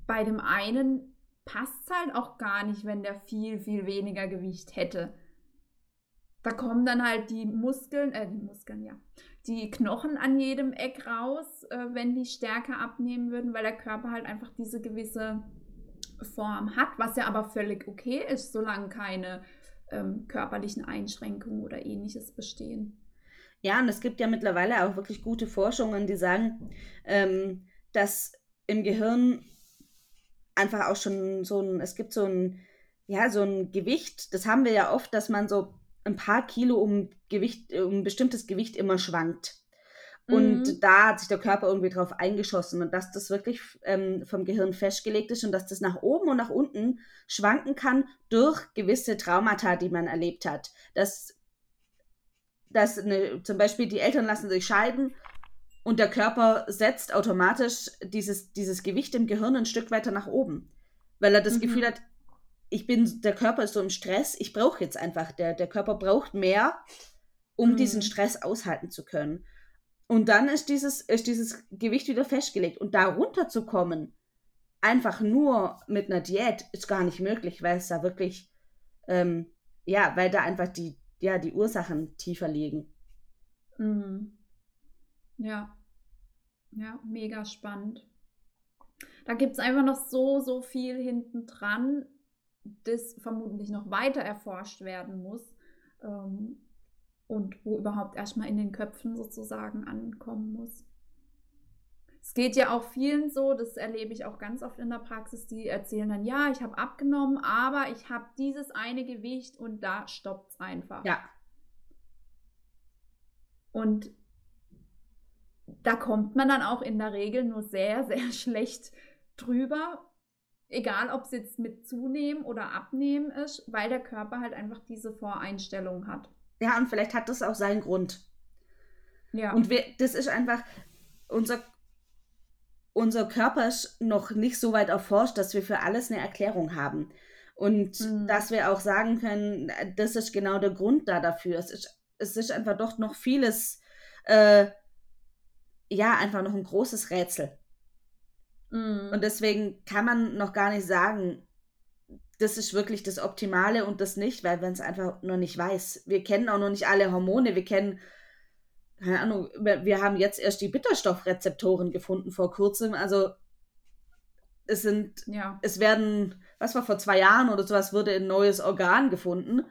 bei dem einen passt es halt auch gar nicht, wenn der viel, viel weniger Gewicht hätte. Da kommen dann halt die Muskeln, äh, die Muskeln, ja, die Knochen an jedem Eck raus, äh, wenn die Stärke abnehmen würden, weil der Körper halt einfach diese gewisse Form hat, was ja aber völlig okay ist, solange keine ähm, körperlichen Einschränkungen oder ähnliches bestehen. Ja, und es gibt ja mittlerweile auch wirklich gute Forschungen, die sagen, ähm, dass im Gehirn einfach auch schon so ein, es gibt so ein, ja, so ein Gewicht, das haben wir ja oft, dass man so ein paar Kilo um Gewicht, um ein bestimmtes Gewicht immer schwankt. Und Mhm. da hat sich der Körper irgendwie drauf eingeschossen und dass das wirklich ähm, vom Gehirn festgelegt ist und dass das nach oben und nach unten schwanken kann durch gewisse Traumata, die man erlebt hat. Dass, dass eine, zum Beispiel die Eltern lassen sich scheiden und der Körper setzt automatisch dieses, dieses Gewicht im Gehirn ein Stück weiter nach oben, weil er das Mhm. Gefühl hat, ich bin, der Körper ist so im Stress, ich brauche jetzt einfach, der, der Körper braucht mehr, um Mhm. diesen Stress aushalten zu können. Und dann ist dieses, ist dieses Gewicht wieder festgelegt. Und da runterzukommen, einfach nur mit einer Diät, ist gar nicht möglich, weil es da wirklich, ähm, ja, weil da einfach die, ja, die Ursachen tiefer liegen. Mhm. Ja. Ja, mega spannend. Da gibt es einfach noch so, so viel hinten dran, das vermutlich noch weiter erforscht werden muss. Ähm, und wo überhaupt erstmal in den Köpfen sozusagen ankommen muss. Es geht ja auch vielen so, das erlebe ich auch ganz oft in der Praxis, die erzählen dann, ja, ich habe abgenommen, aber ich habe dieses eine Gewicht und da stoppt es einfach. Ja. Und da kommt man dann auch in der Regel nur sehr, sehr schlecht drüber, egal ob es jetzt mit zunehmen oder abnehmen ist, weil der Körper halt einfach diese Voreinstellung hat. Ja, und vielleicht hat das auch seinen Grund. Ja. Und wir, das ist einfach, unser, unser Körper ist noch nicht so weit erforscht, dass wir für alles eine Erklärung haben. Und Mhm. dass wir auch sagen können, das ist genau der Grund da dafür. Es ist, es ist einfach doch noch vieles, äh, ja, einfach noch ein großes Rätsel. Mhm. Und deswegen kann man noch gar nicht sagen, das ist wirklich das Optimale und das nicht, weil man es einfach noch nicht weiß. Wir kennen auch noch nicht alle Hormone. Wir kennen, keine Ahnung, wir haben jetzt erst die Bitterstoffrezeptoren gefunden vor kurzem. Also es sind, ja. es werden, was war vor zwei Jahren oder sowas, wurde ein neues Organ gefunden.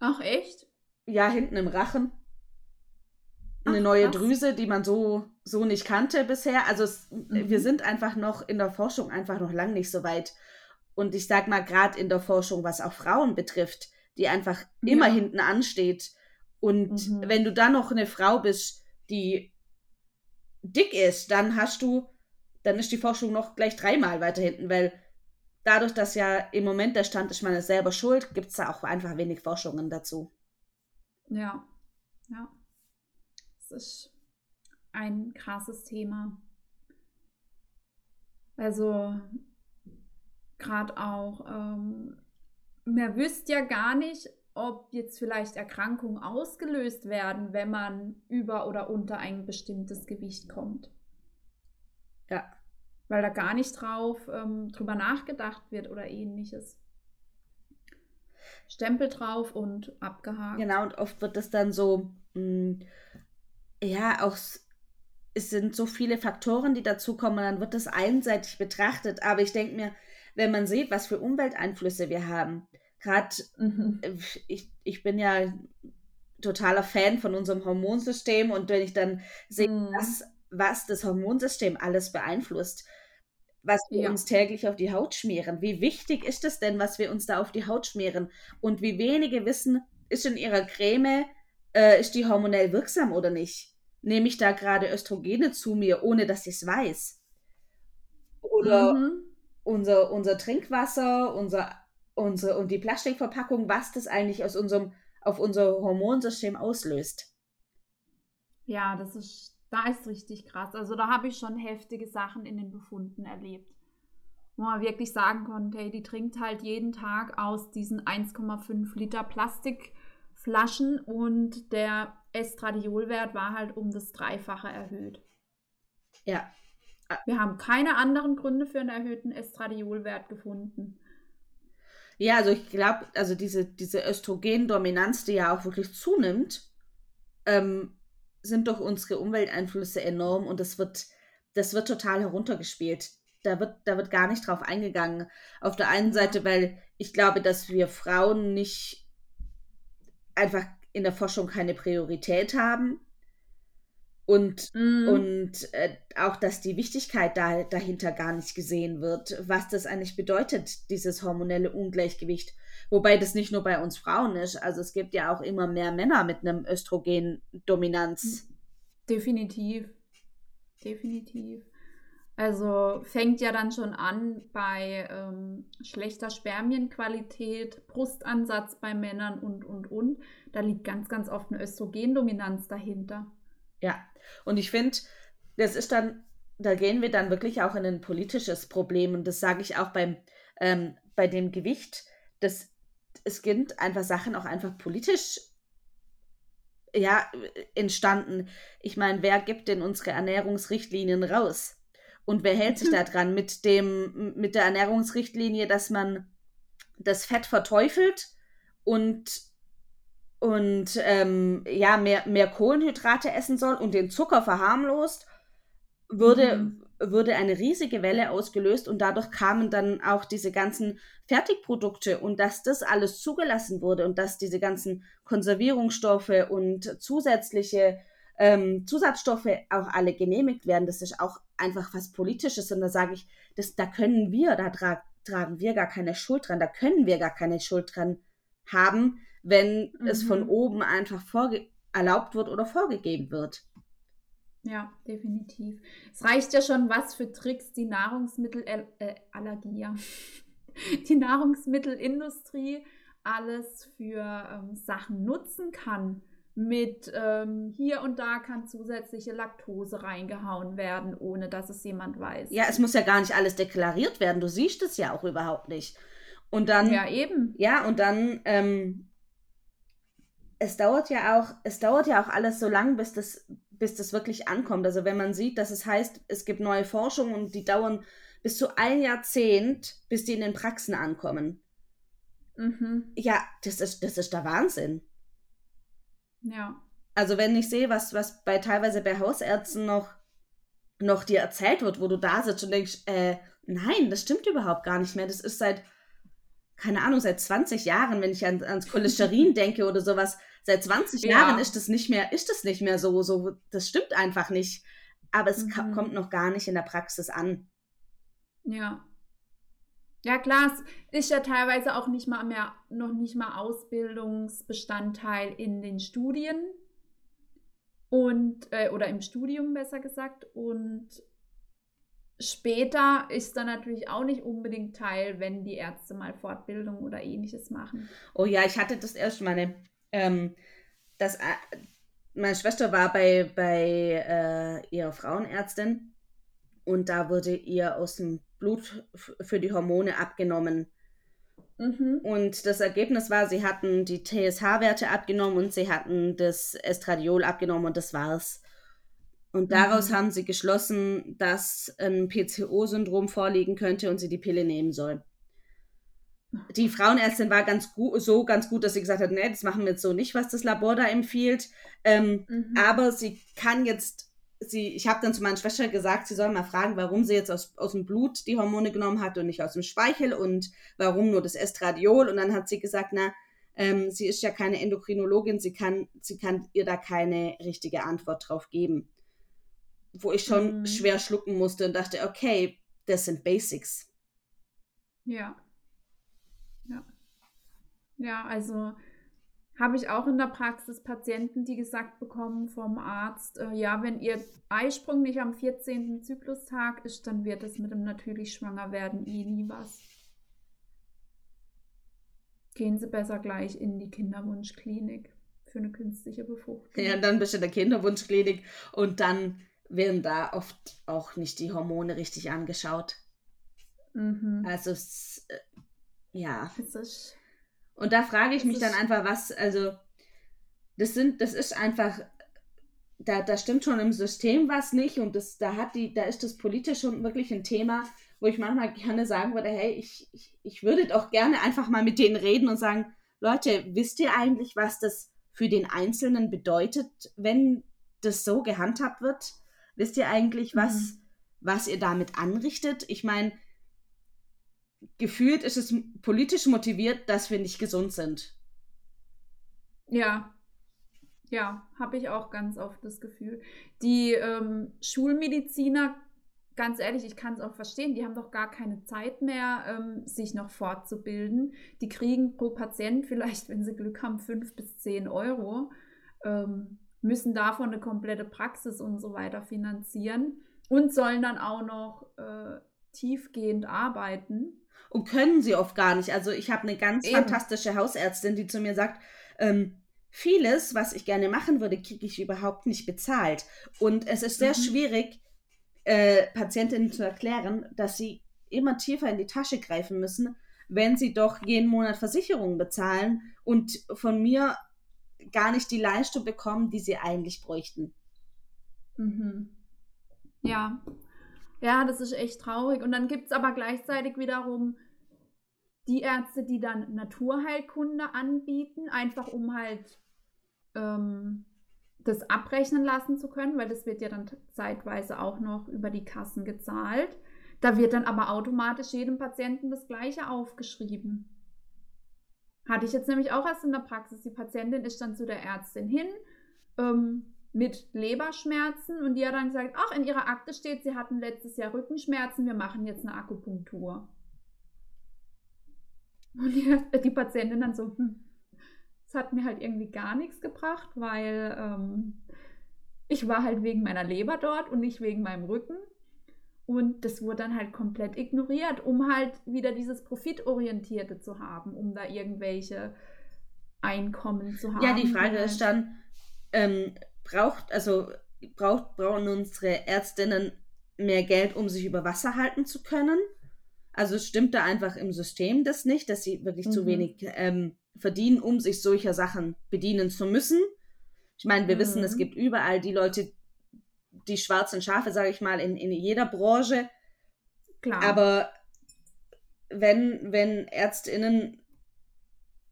Ach, echt? Ja, hinten im Rachen. Eine Ach, neue krass. Drüse, die man so, so nicht kannte bisher. Also es, Mhm. wir sind einfach noch in der Forschung einfach noch lang nicht so weit. Und ich sag mal, gerade in der Forschung, was auch Frauen betrifft, die einfach immer Ja. hinten ansteht. Und Mhm. wenn du dann noch eine Frau bist, die dick ist, dann hast du, dann ist die Forschung noch gleich dreimal weiter hinten, weil dadurch, dass ja im Moment der Stand ist, man ist selber schuld, gibt es da auch einfach wenig Forschungen dazu. Ja. Ja. Das ist ein krasses Thema. Also, gerade auch, ähm, man wüsste ja gar nicht, ob jetzt vielleicht Erkrankungen ausgelöst werden, wenn man über oder unter ein bestimmtes Gewicht kommt. Ja. Weil da gar nicht drauf ähm, drüber nachgedacht wird oder ähnliches. Stempel drauf und abgehakt. Genau, und oft wird das dann so, mh, ja, auch, es sind so viele Faktoren, die dazukommen, dann wird das einseitig betrachtet. Aber ich denke mir, wenn man sieht, was für Umwelteinflüsse wir haben, gerade Mhm. ich, ich bin ja totaler Fan von unserem Hormonsystem und wenn ich dann sehe, Mhm. was, was das Hormonsystem alles beeinflusst, was wir Ja. uns täglich auf die Haut schmieren, wie wichtig ist es denn, was wir uns da auf die Haut schmieren und wie wenige wissen, ist in ihrer Creme, äh, ist die hormonell wirksam oder nicht? Nehme ich da gerade Östrogene zu mir, ohne dass ich es weiß? Oder Mhm. unser, unser Trinkwasser, unser, unsere und die Plastikverpackung, was das eigentlich aus unserem, auf unser Hormonsystem auslöst. Ja, das ist, da ist richtig krass. Also da habe ich schon heftige Sachen in den Befunden erlebt. Wo man wirklich sagen konnte, hey, die trinkt halt jeden Tag aus diesen 1,5 Liter Plastikflaschen und der Estradiolwert war halt um das Dreifache erhöht. Ja, Wir haben keine anderen Gründe für einen erhöhten Estradiolwert gefunden. Ja, also ich glaube, also diese, diese Östrogendominanz, die ja auch wirklich zunimmt, ähm, sind durch unsere Umwelteinflüsse enorm und das wird, das wird total heruntergespielt. Da wird, da wird gar nicht drauf eingegangen. Auf der einen. Seite, weil ich glaube, dass wir Frauen nicht einfach in der Forschung keine Priorität haben. Und Mhm. Und äh, auch, dass die Wichtigkeit da, dahinter gar nicht gesehen wird, was das eigentlich bedeutet, dieses hormonelle Ungleichgewicht. Wobei das nicht nur bei uns Frauen ist. Also es gibt ja auch immer mehr Männer mit einem Östrogendominanz. Definitiv. Definitiv. Also fängt ja dann schon an bei ähm, schlechter Spermienqualität, Brustansatz bei Männern und, und, und. Da liegt ganz, ganz oft eine Östrogendominanz dahinter. Ja. Und ich finde, das ist dann, da gehen wir dann wirklich auch in ein politisches Problem. Und das sage ich auch beim, ähm, bei dem Gewicht. Das, es sind einfach Sachen auch einfach politisch ja, entstanden. Ich meine, wer gibt denn unsere Ernährungsrichtlinien raus? Und wer hält sich da dran mit dem, mit der Ernährungsrichtlinie, dass man das Fett verteufelt und, und ähm, ja, mehr, mehr Kohlenhydrate essen soll und den Zucker verharmlost, würde, Mhm. würde eine riesige Welle ausgelöst und dadurch kamen dann auch diese ganzen Fertigprodukte und dass das alles zugelassen wurde und dass diese ganzen Konservierungsstoffe und zusätzliche ähm, Zusatzstoffe auch alle genehmigt werden, das ist auch einfach was Politisches. Und da sage ich, das, da können wir, da tra tragen wir gar keine Schuld dran, da können wir gar keine Schuld dran haben, wenn mhm. es von mhm. oben einfach erlaubt wird oder vorgegeben wird. Ja, definitiv. Es reicht ja schon, was für Tricks die Nahrungsmittelallergie, äh, die Nahrungsmittelindustrie alles für ähm, Sachen nutzen kann. Mit ähm, hier und da kann zusätzliche Laktose reingehauen werden, ohne dass es jemand weiß. Ja, es muss ja gar nicht alles deklariert werden. Du siehst es ja auch überhaupt nicht. Und dann. Ja, eben. Ja, und dann. Ähm, es dauert ja auch, es dauert ja auch alles so lang, bis das, bis das wirklich ankommt. Also wenn man sieht, dass es heißt, es gibt neue Forschungen und die dauern bis zu ein Jahrzehnt, bis die in den Praxen ankommen. Mhm. Ja, das ist, das ist der Wahnsinn. Ja. Also wenn ich sehe, was, was bei teilweise bei Hausärzten noch, noch dir erzählt wird, wo du da sitzt und denkst, äh, nein, das stimmt überhaupt gar nicht mehr. Das ist seit, keine Ahnung, seit 20 Jahren, wenn ich an, ans Cholesterin denke oder sowas, seit 20 ja. Jahren ist das nicht mehr, ist das nicht mehr so, so, das stimmt einfach nicht. Aber es mhm. kommt noch gar nicht in der Praxis an. Ja. Ja, klar, es ist ja teilweise auch nicht mal mehr, noch nicht mal Ausbildungsbestandteil in den Studien und, äh, oder im Studium besser gesagt. Und später ist dann natürlich auch nicht unbedingt Teil, wenn die Ärzte mal Fortbildung oder ähnliches machen. Oh ja, ich hatte das erst meine, ähm, das, äh, meine Schwester war bei, bei äh, ihrer Frauenärztin und da wurde ihr aus dem Blut für die Hormone abgenommen. Mhm. Und das Ergebnis war, sie hatten die TSH-Werte abgenommen und sie hatten das Estradiol abgenommen und das war's. Und daraus mhm. haben sie geschlossen, dass ein PCO-Syndrom vorliegen könnte und sie die Pille nehmen soll. Die Frauenärztin war ganz gut, so ganz gut, dass sie gesagt hat, nee, das machen wir jetzt so nicht, was das Labor da empfiehlt. Ähm, mhm. Aber sie kann jetzt sie, ich habe dann zu meiner Schwester gesagt, sie soll mal fragen, warum sie jetzt aus, aus dem Blut die Hormone genommen hat und nicht aus dem Speichel und warum nur das Estradiol. Und dann hat sie gesagt, na, ähm, sie ist ja keine Endokrinologin, sie kann, sie kann ihr da keine richtige Antwort drauf geben. Wo ich schon mhm. schwer schlucken musste und dachte, okay, das sind Basics. Ja. Ja. Ja, also habe ich auch in der Praxis Patienten, die gesagt bekommen vom Arzt, äh, ja, wenn ihr Eisprung nicht am 14. Zyklustag ist, dann wird es mit dem natürlich schwanger werden eh nie was. Gehen Sie besser gleich in die Kinderwunschklinik für eine künstliche Befruchtung. Ja, dann bist du in der Kinderwunschklinik und dann werden da oft auch nicht die Hormone richtig angeschaut. Mhm. Also, es, äh, ja. Es ist und da frage ich das mich dann einfach, was, also, das sind, das ist einfach, da, da stimmt schon im System was nicht und das, da hat die, da ist das politisch schon wirklich ein Thema, wo ich manchmal gerne sagen würde, hey, ich, ich, ich würde doch gerne einfach mal mit denen reden und sagen, Leute, wisst ihr eigentlich, was das für den Einzelnen bedeutet, wenn das so gehandhabt wird? Wisst ihr eigentlich, was, mhm. was ihr damit anrichtet? Ich meine, gefühlt ist es politisch motiviert, dass wir nicht gesund sind. Ja. Ja, habe ich auch ganz oft das Gefühl. Die ähm, Schulmediziner, ganz ehrlich, ich kann es auch verstehen, die haben doch gar keine Zeit mehr, ähm, sich noch fortzubilden. Die kriegen pro Patient vielleicht, wenn sie Glück haben, fünf bis zehn Euro, ähm, müssen davon eine komplette Praxis und so weiter finanzieren und sollen dann auch noch äh, tiefgehend arbeiten und können sie oft gar nicht. Also ich habe eine ganz Eben. fantastische Hausärztin, die zu mir sagt, ähm, vieles, was ich gerne machen würde, kriege ich überhaupt nicht bezahlt. Und es ist sehr mhm. schwierig, äh, Patientinnen zu erklären, dass sie immer tiefer in die Tasche greifen müssen, wenn sie doch jeden Monat Versicherungen bezahlen und von mir gar nicht die Leistung bekommen, die sie eigentlich bräuchten. Mhm. Ja. Ja, das ist echt traurig. Und dann gibt es aber gleichzeitig wiederum die Ärzte, die dann Naturheilkunde anbieten, einfach um halt ähm, das abrechnen lassen zu können, weil das wird ja dann zeitweise auch noch über die Kassen gezahlt. Da wird dann aber automatisch jedem Patienten das Gleiche aufgeschrieben. Hatte ich jetzt nämlich auch erst in der Praxis. Die Patientin ist dann zu der Ärztin hin, ähm, mit Leberschmerzen und die hat dann gesagt, ach, in ihrer Akte steht, sie hatten letztes Jahr Rückenschmerzen, wir machen jetzt eine Akupunktur. Und die, die Patientin dann so, hm, das hat mir halt irgendwie gar nichts gebracht, weil ähm, ich war halt wegen meiner Leber dort und nicht wegen meinem Rücken. Und das wurde dann halt komplett ignoriert, um halt wieder dieses Profitorientierte zu haben, um da irgendwelche Einkommen zu haben. Ja, die Frage ist dann, ähm, braucht, also braucht, brauchen unsere Ärztinnen mehr Geld, um sich über Wasser halten zu können? Also stimmt da einfach im System das nicht, dass sie wirklich mhm. zu wenig ähm, verdienen, um sich solcher Sachen bedienen zu müssen? Ich meine, wir mhm. wissen, es mhm. gibt überall die Leute, die schwarzen Schafe, sage ich mal, in, in jeder Branche. Klar. Aber wenn, wenn ÄrztInnen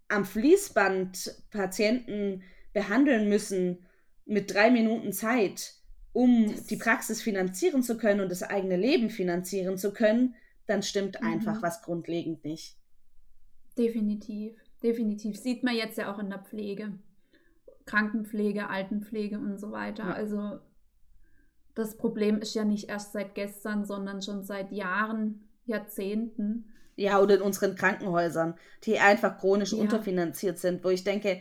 am Fließband Patienten behandeln müssen mit drei Minuten Zeit, um das die Praxis finanzieren zu können und das eigene Leben finanzieren zu können, dann stimmt mhm. einfach was grundlegend nicht. Definitiv, definitiv. Sieht man jetzt ja auch in der Pflege. Krankenpflege, Altenpflege und so weiter. Ja. Also das Problem ist ja nicht erst seit gestern, sondern schon seit Jahren, Jahrzehnten. Ja, oder in unseren Krankenhäusern, die einfach chronisch ja. unterfinanziert sind, wo ich denke,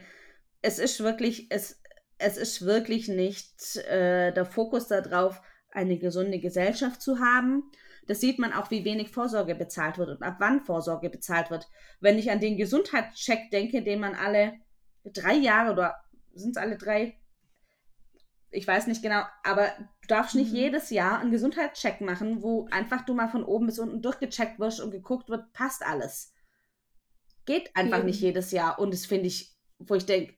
es ist wirklich, es, es ist wirklich nicht äh, der Fokus darauf, eine gesunde Gesellschaft zu haben. Das sieht man auch, wie wenig Vorsorge bezahlt wird und ab wann Vorsorge bezahlt wird. Wenn ich an den Gesundheitscheck denke, den man alle drei Jahre oder sind es alle drei, ich weiß nicht genau, aber du darfst nicht mhm. jedes Jahr einen Gesundheitscheck machen, wo einfach du mal von oben bis unten durchgecheckt wirst und geguckt wird, passt alles. Geht einfach Eben. nicht jedes Jahr. Und das finde ich, wo ich denke,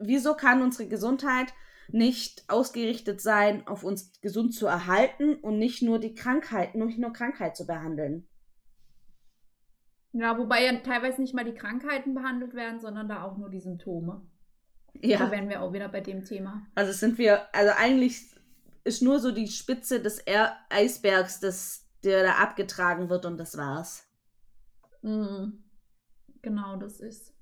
wieso kann unsere Gesundheit nicht ausgerichtet sein, auf uns gesund zu erhalten und nicht nur die Krankheit, nicht nur Krankheit zu behandeln? Ja, wobei ja teilweise nicht mal die Krankheiten behandelt werden, sondern da auch nur die Symptome. Ja. Da wären wir auch wieder bei dem Thema. Also sind wir, also eigentlich ist nur so die Spitze des Eisbergs, das, der da abgetragen wird und das war's. Mhm. Genau, das ist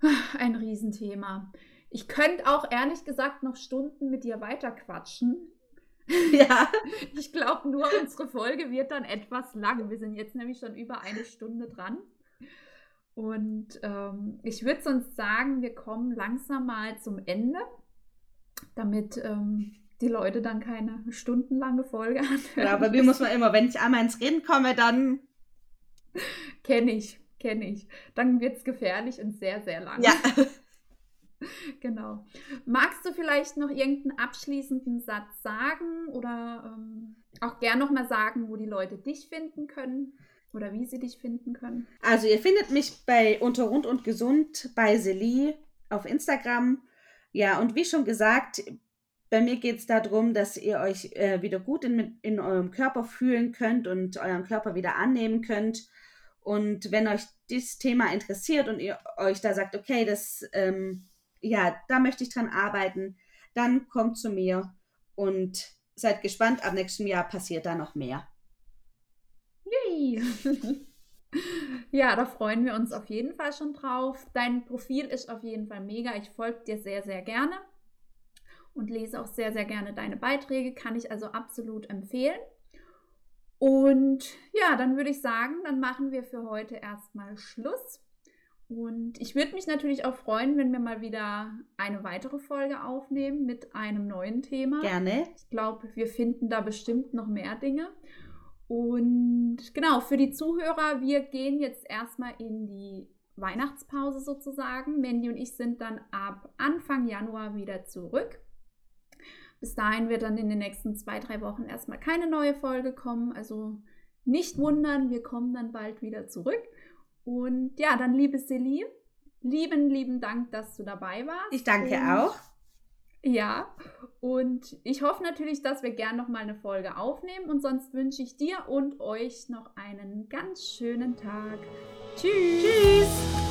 ein Riesenthema. Ich könnte auch ehrlich gesagt noch Stunden mit dir weiterquatschen. Ja. Ich glaube, nur unsere Folge wird dann etwas lang. Wir sind jetzt nämlich schon über eine Stunde dran. Und ähm, ich würde sonst sagen, wir kommen langsam mal zum Ende, damit ähm, die Leute dann keine stundenlange Folge haben. Ja, aber wie muss man immer, wenn ich einmal ins Reden komme, dann. Kenne ich, kenne ich. Dann wird es gefährlich und sehr, sehr lang. Ja. genau. Magst du vielleicht noch irgendeinen abschließenden Satz sagen oder ähm, auch gern nochmal sagen, wo die Leute dich finden können? Oder wie sie dich finden können? Also ihr findet mich bei Unter Rund und Gesund bei Seli auf Instagram. Ja, und wie schon gesagt, bei mir geht es darum, dass ihr euch äh, wieder gut in, in eurem Körper fühlen könnt und euren Körper wieder annehmen könnt. Und wenn euch dieses Thema interessiert und ihr euch da sagt, okay, das, ähm, ja, da möchte ich dran arbeiten, dann kommt zu mir und seid gespannt, ab nächstem Jahr passiert da noch mehr. Yay! ja, da freuen wir uns auf jeden Fall schon drauf. Dein Profil ist auf jeden Fall mega. Ich folge dir sehr, sehr gerne und lese auch sehr, sehr gerne deine Beiträge. Kann ich also absolut empfehlen. Und ja, dann würde ich sagen, dann machen wir für heute erstmal Schluss. Und ich würde mich natürlich auch freuen, wenn wir mal wieder eine weitere Folge aufnehmen mit einem neuen Thema. Gerne. Ich glaube, wir finden da bestimmt noch mehr Dinge. Und genau, für die Zuhörer, wir gehen jetzt erstmal in die Weihnachtspause sozusagen. Mandy und ich sind dann ab Anfang Januar wieder zurück. Bis dahin wird dann in den nächsten zwei, drei Wochen erstmal keine neue Folge kommen. Also nicht wundern, wir kommen dann bald wieder zurück. Und ja, dann liebe Celine, lieben, lieben Dank, dass du dabei warst. Ich danke und auch. Ja, und ich hoffe natürlich, dass wir gern noch mal eine Folge aufnehmen und sonst wünsche ich dir und euch noch einen ganz schönen Tag. Tschüss. Tschüss.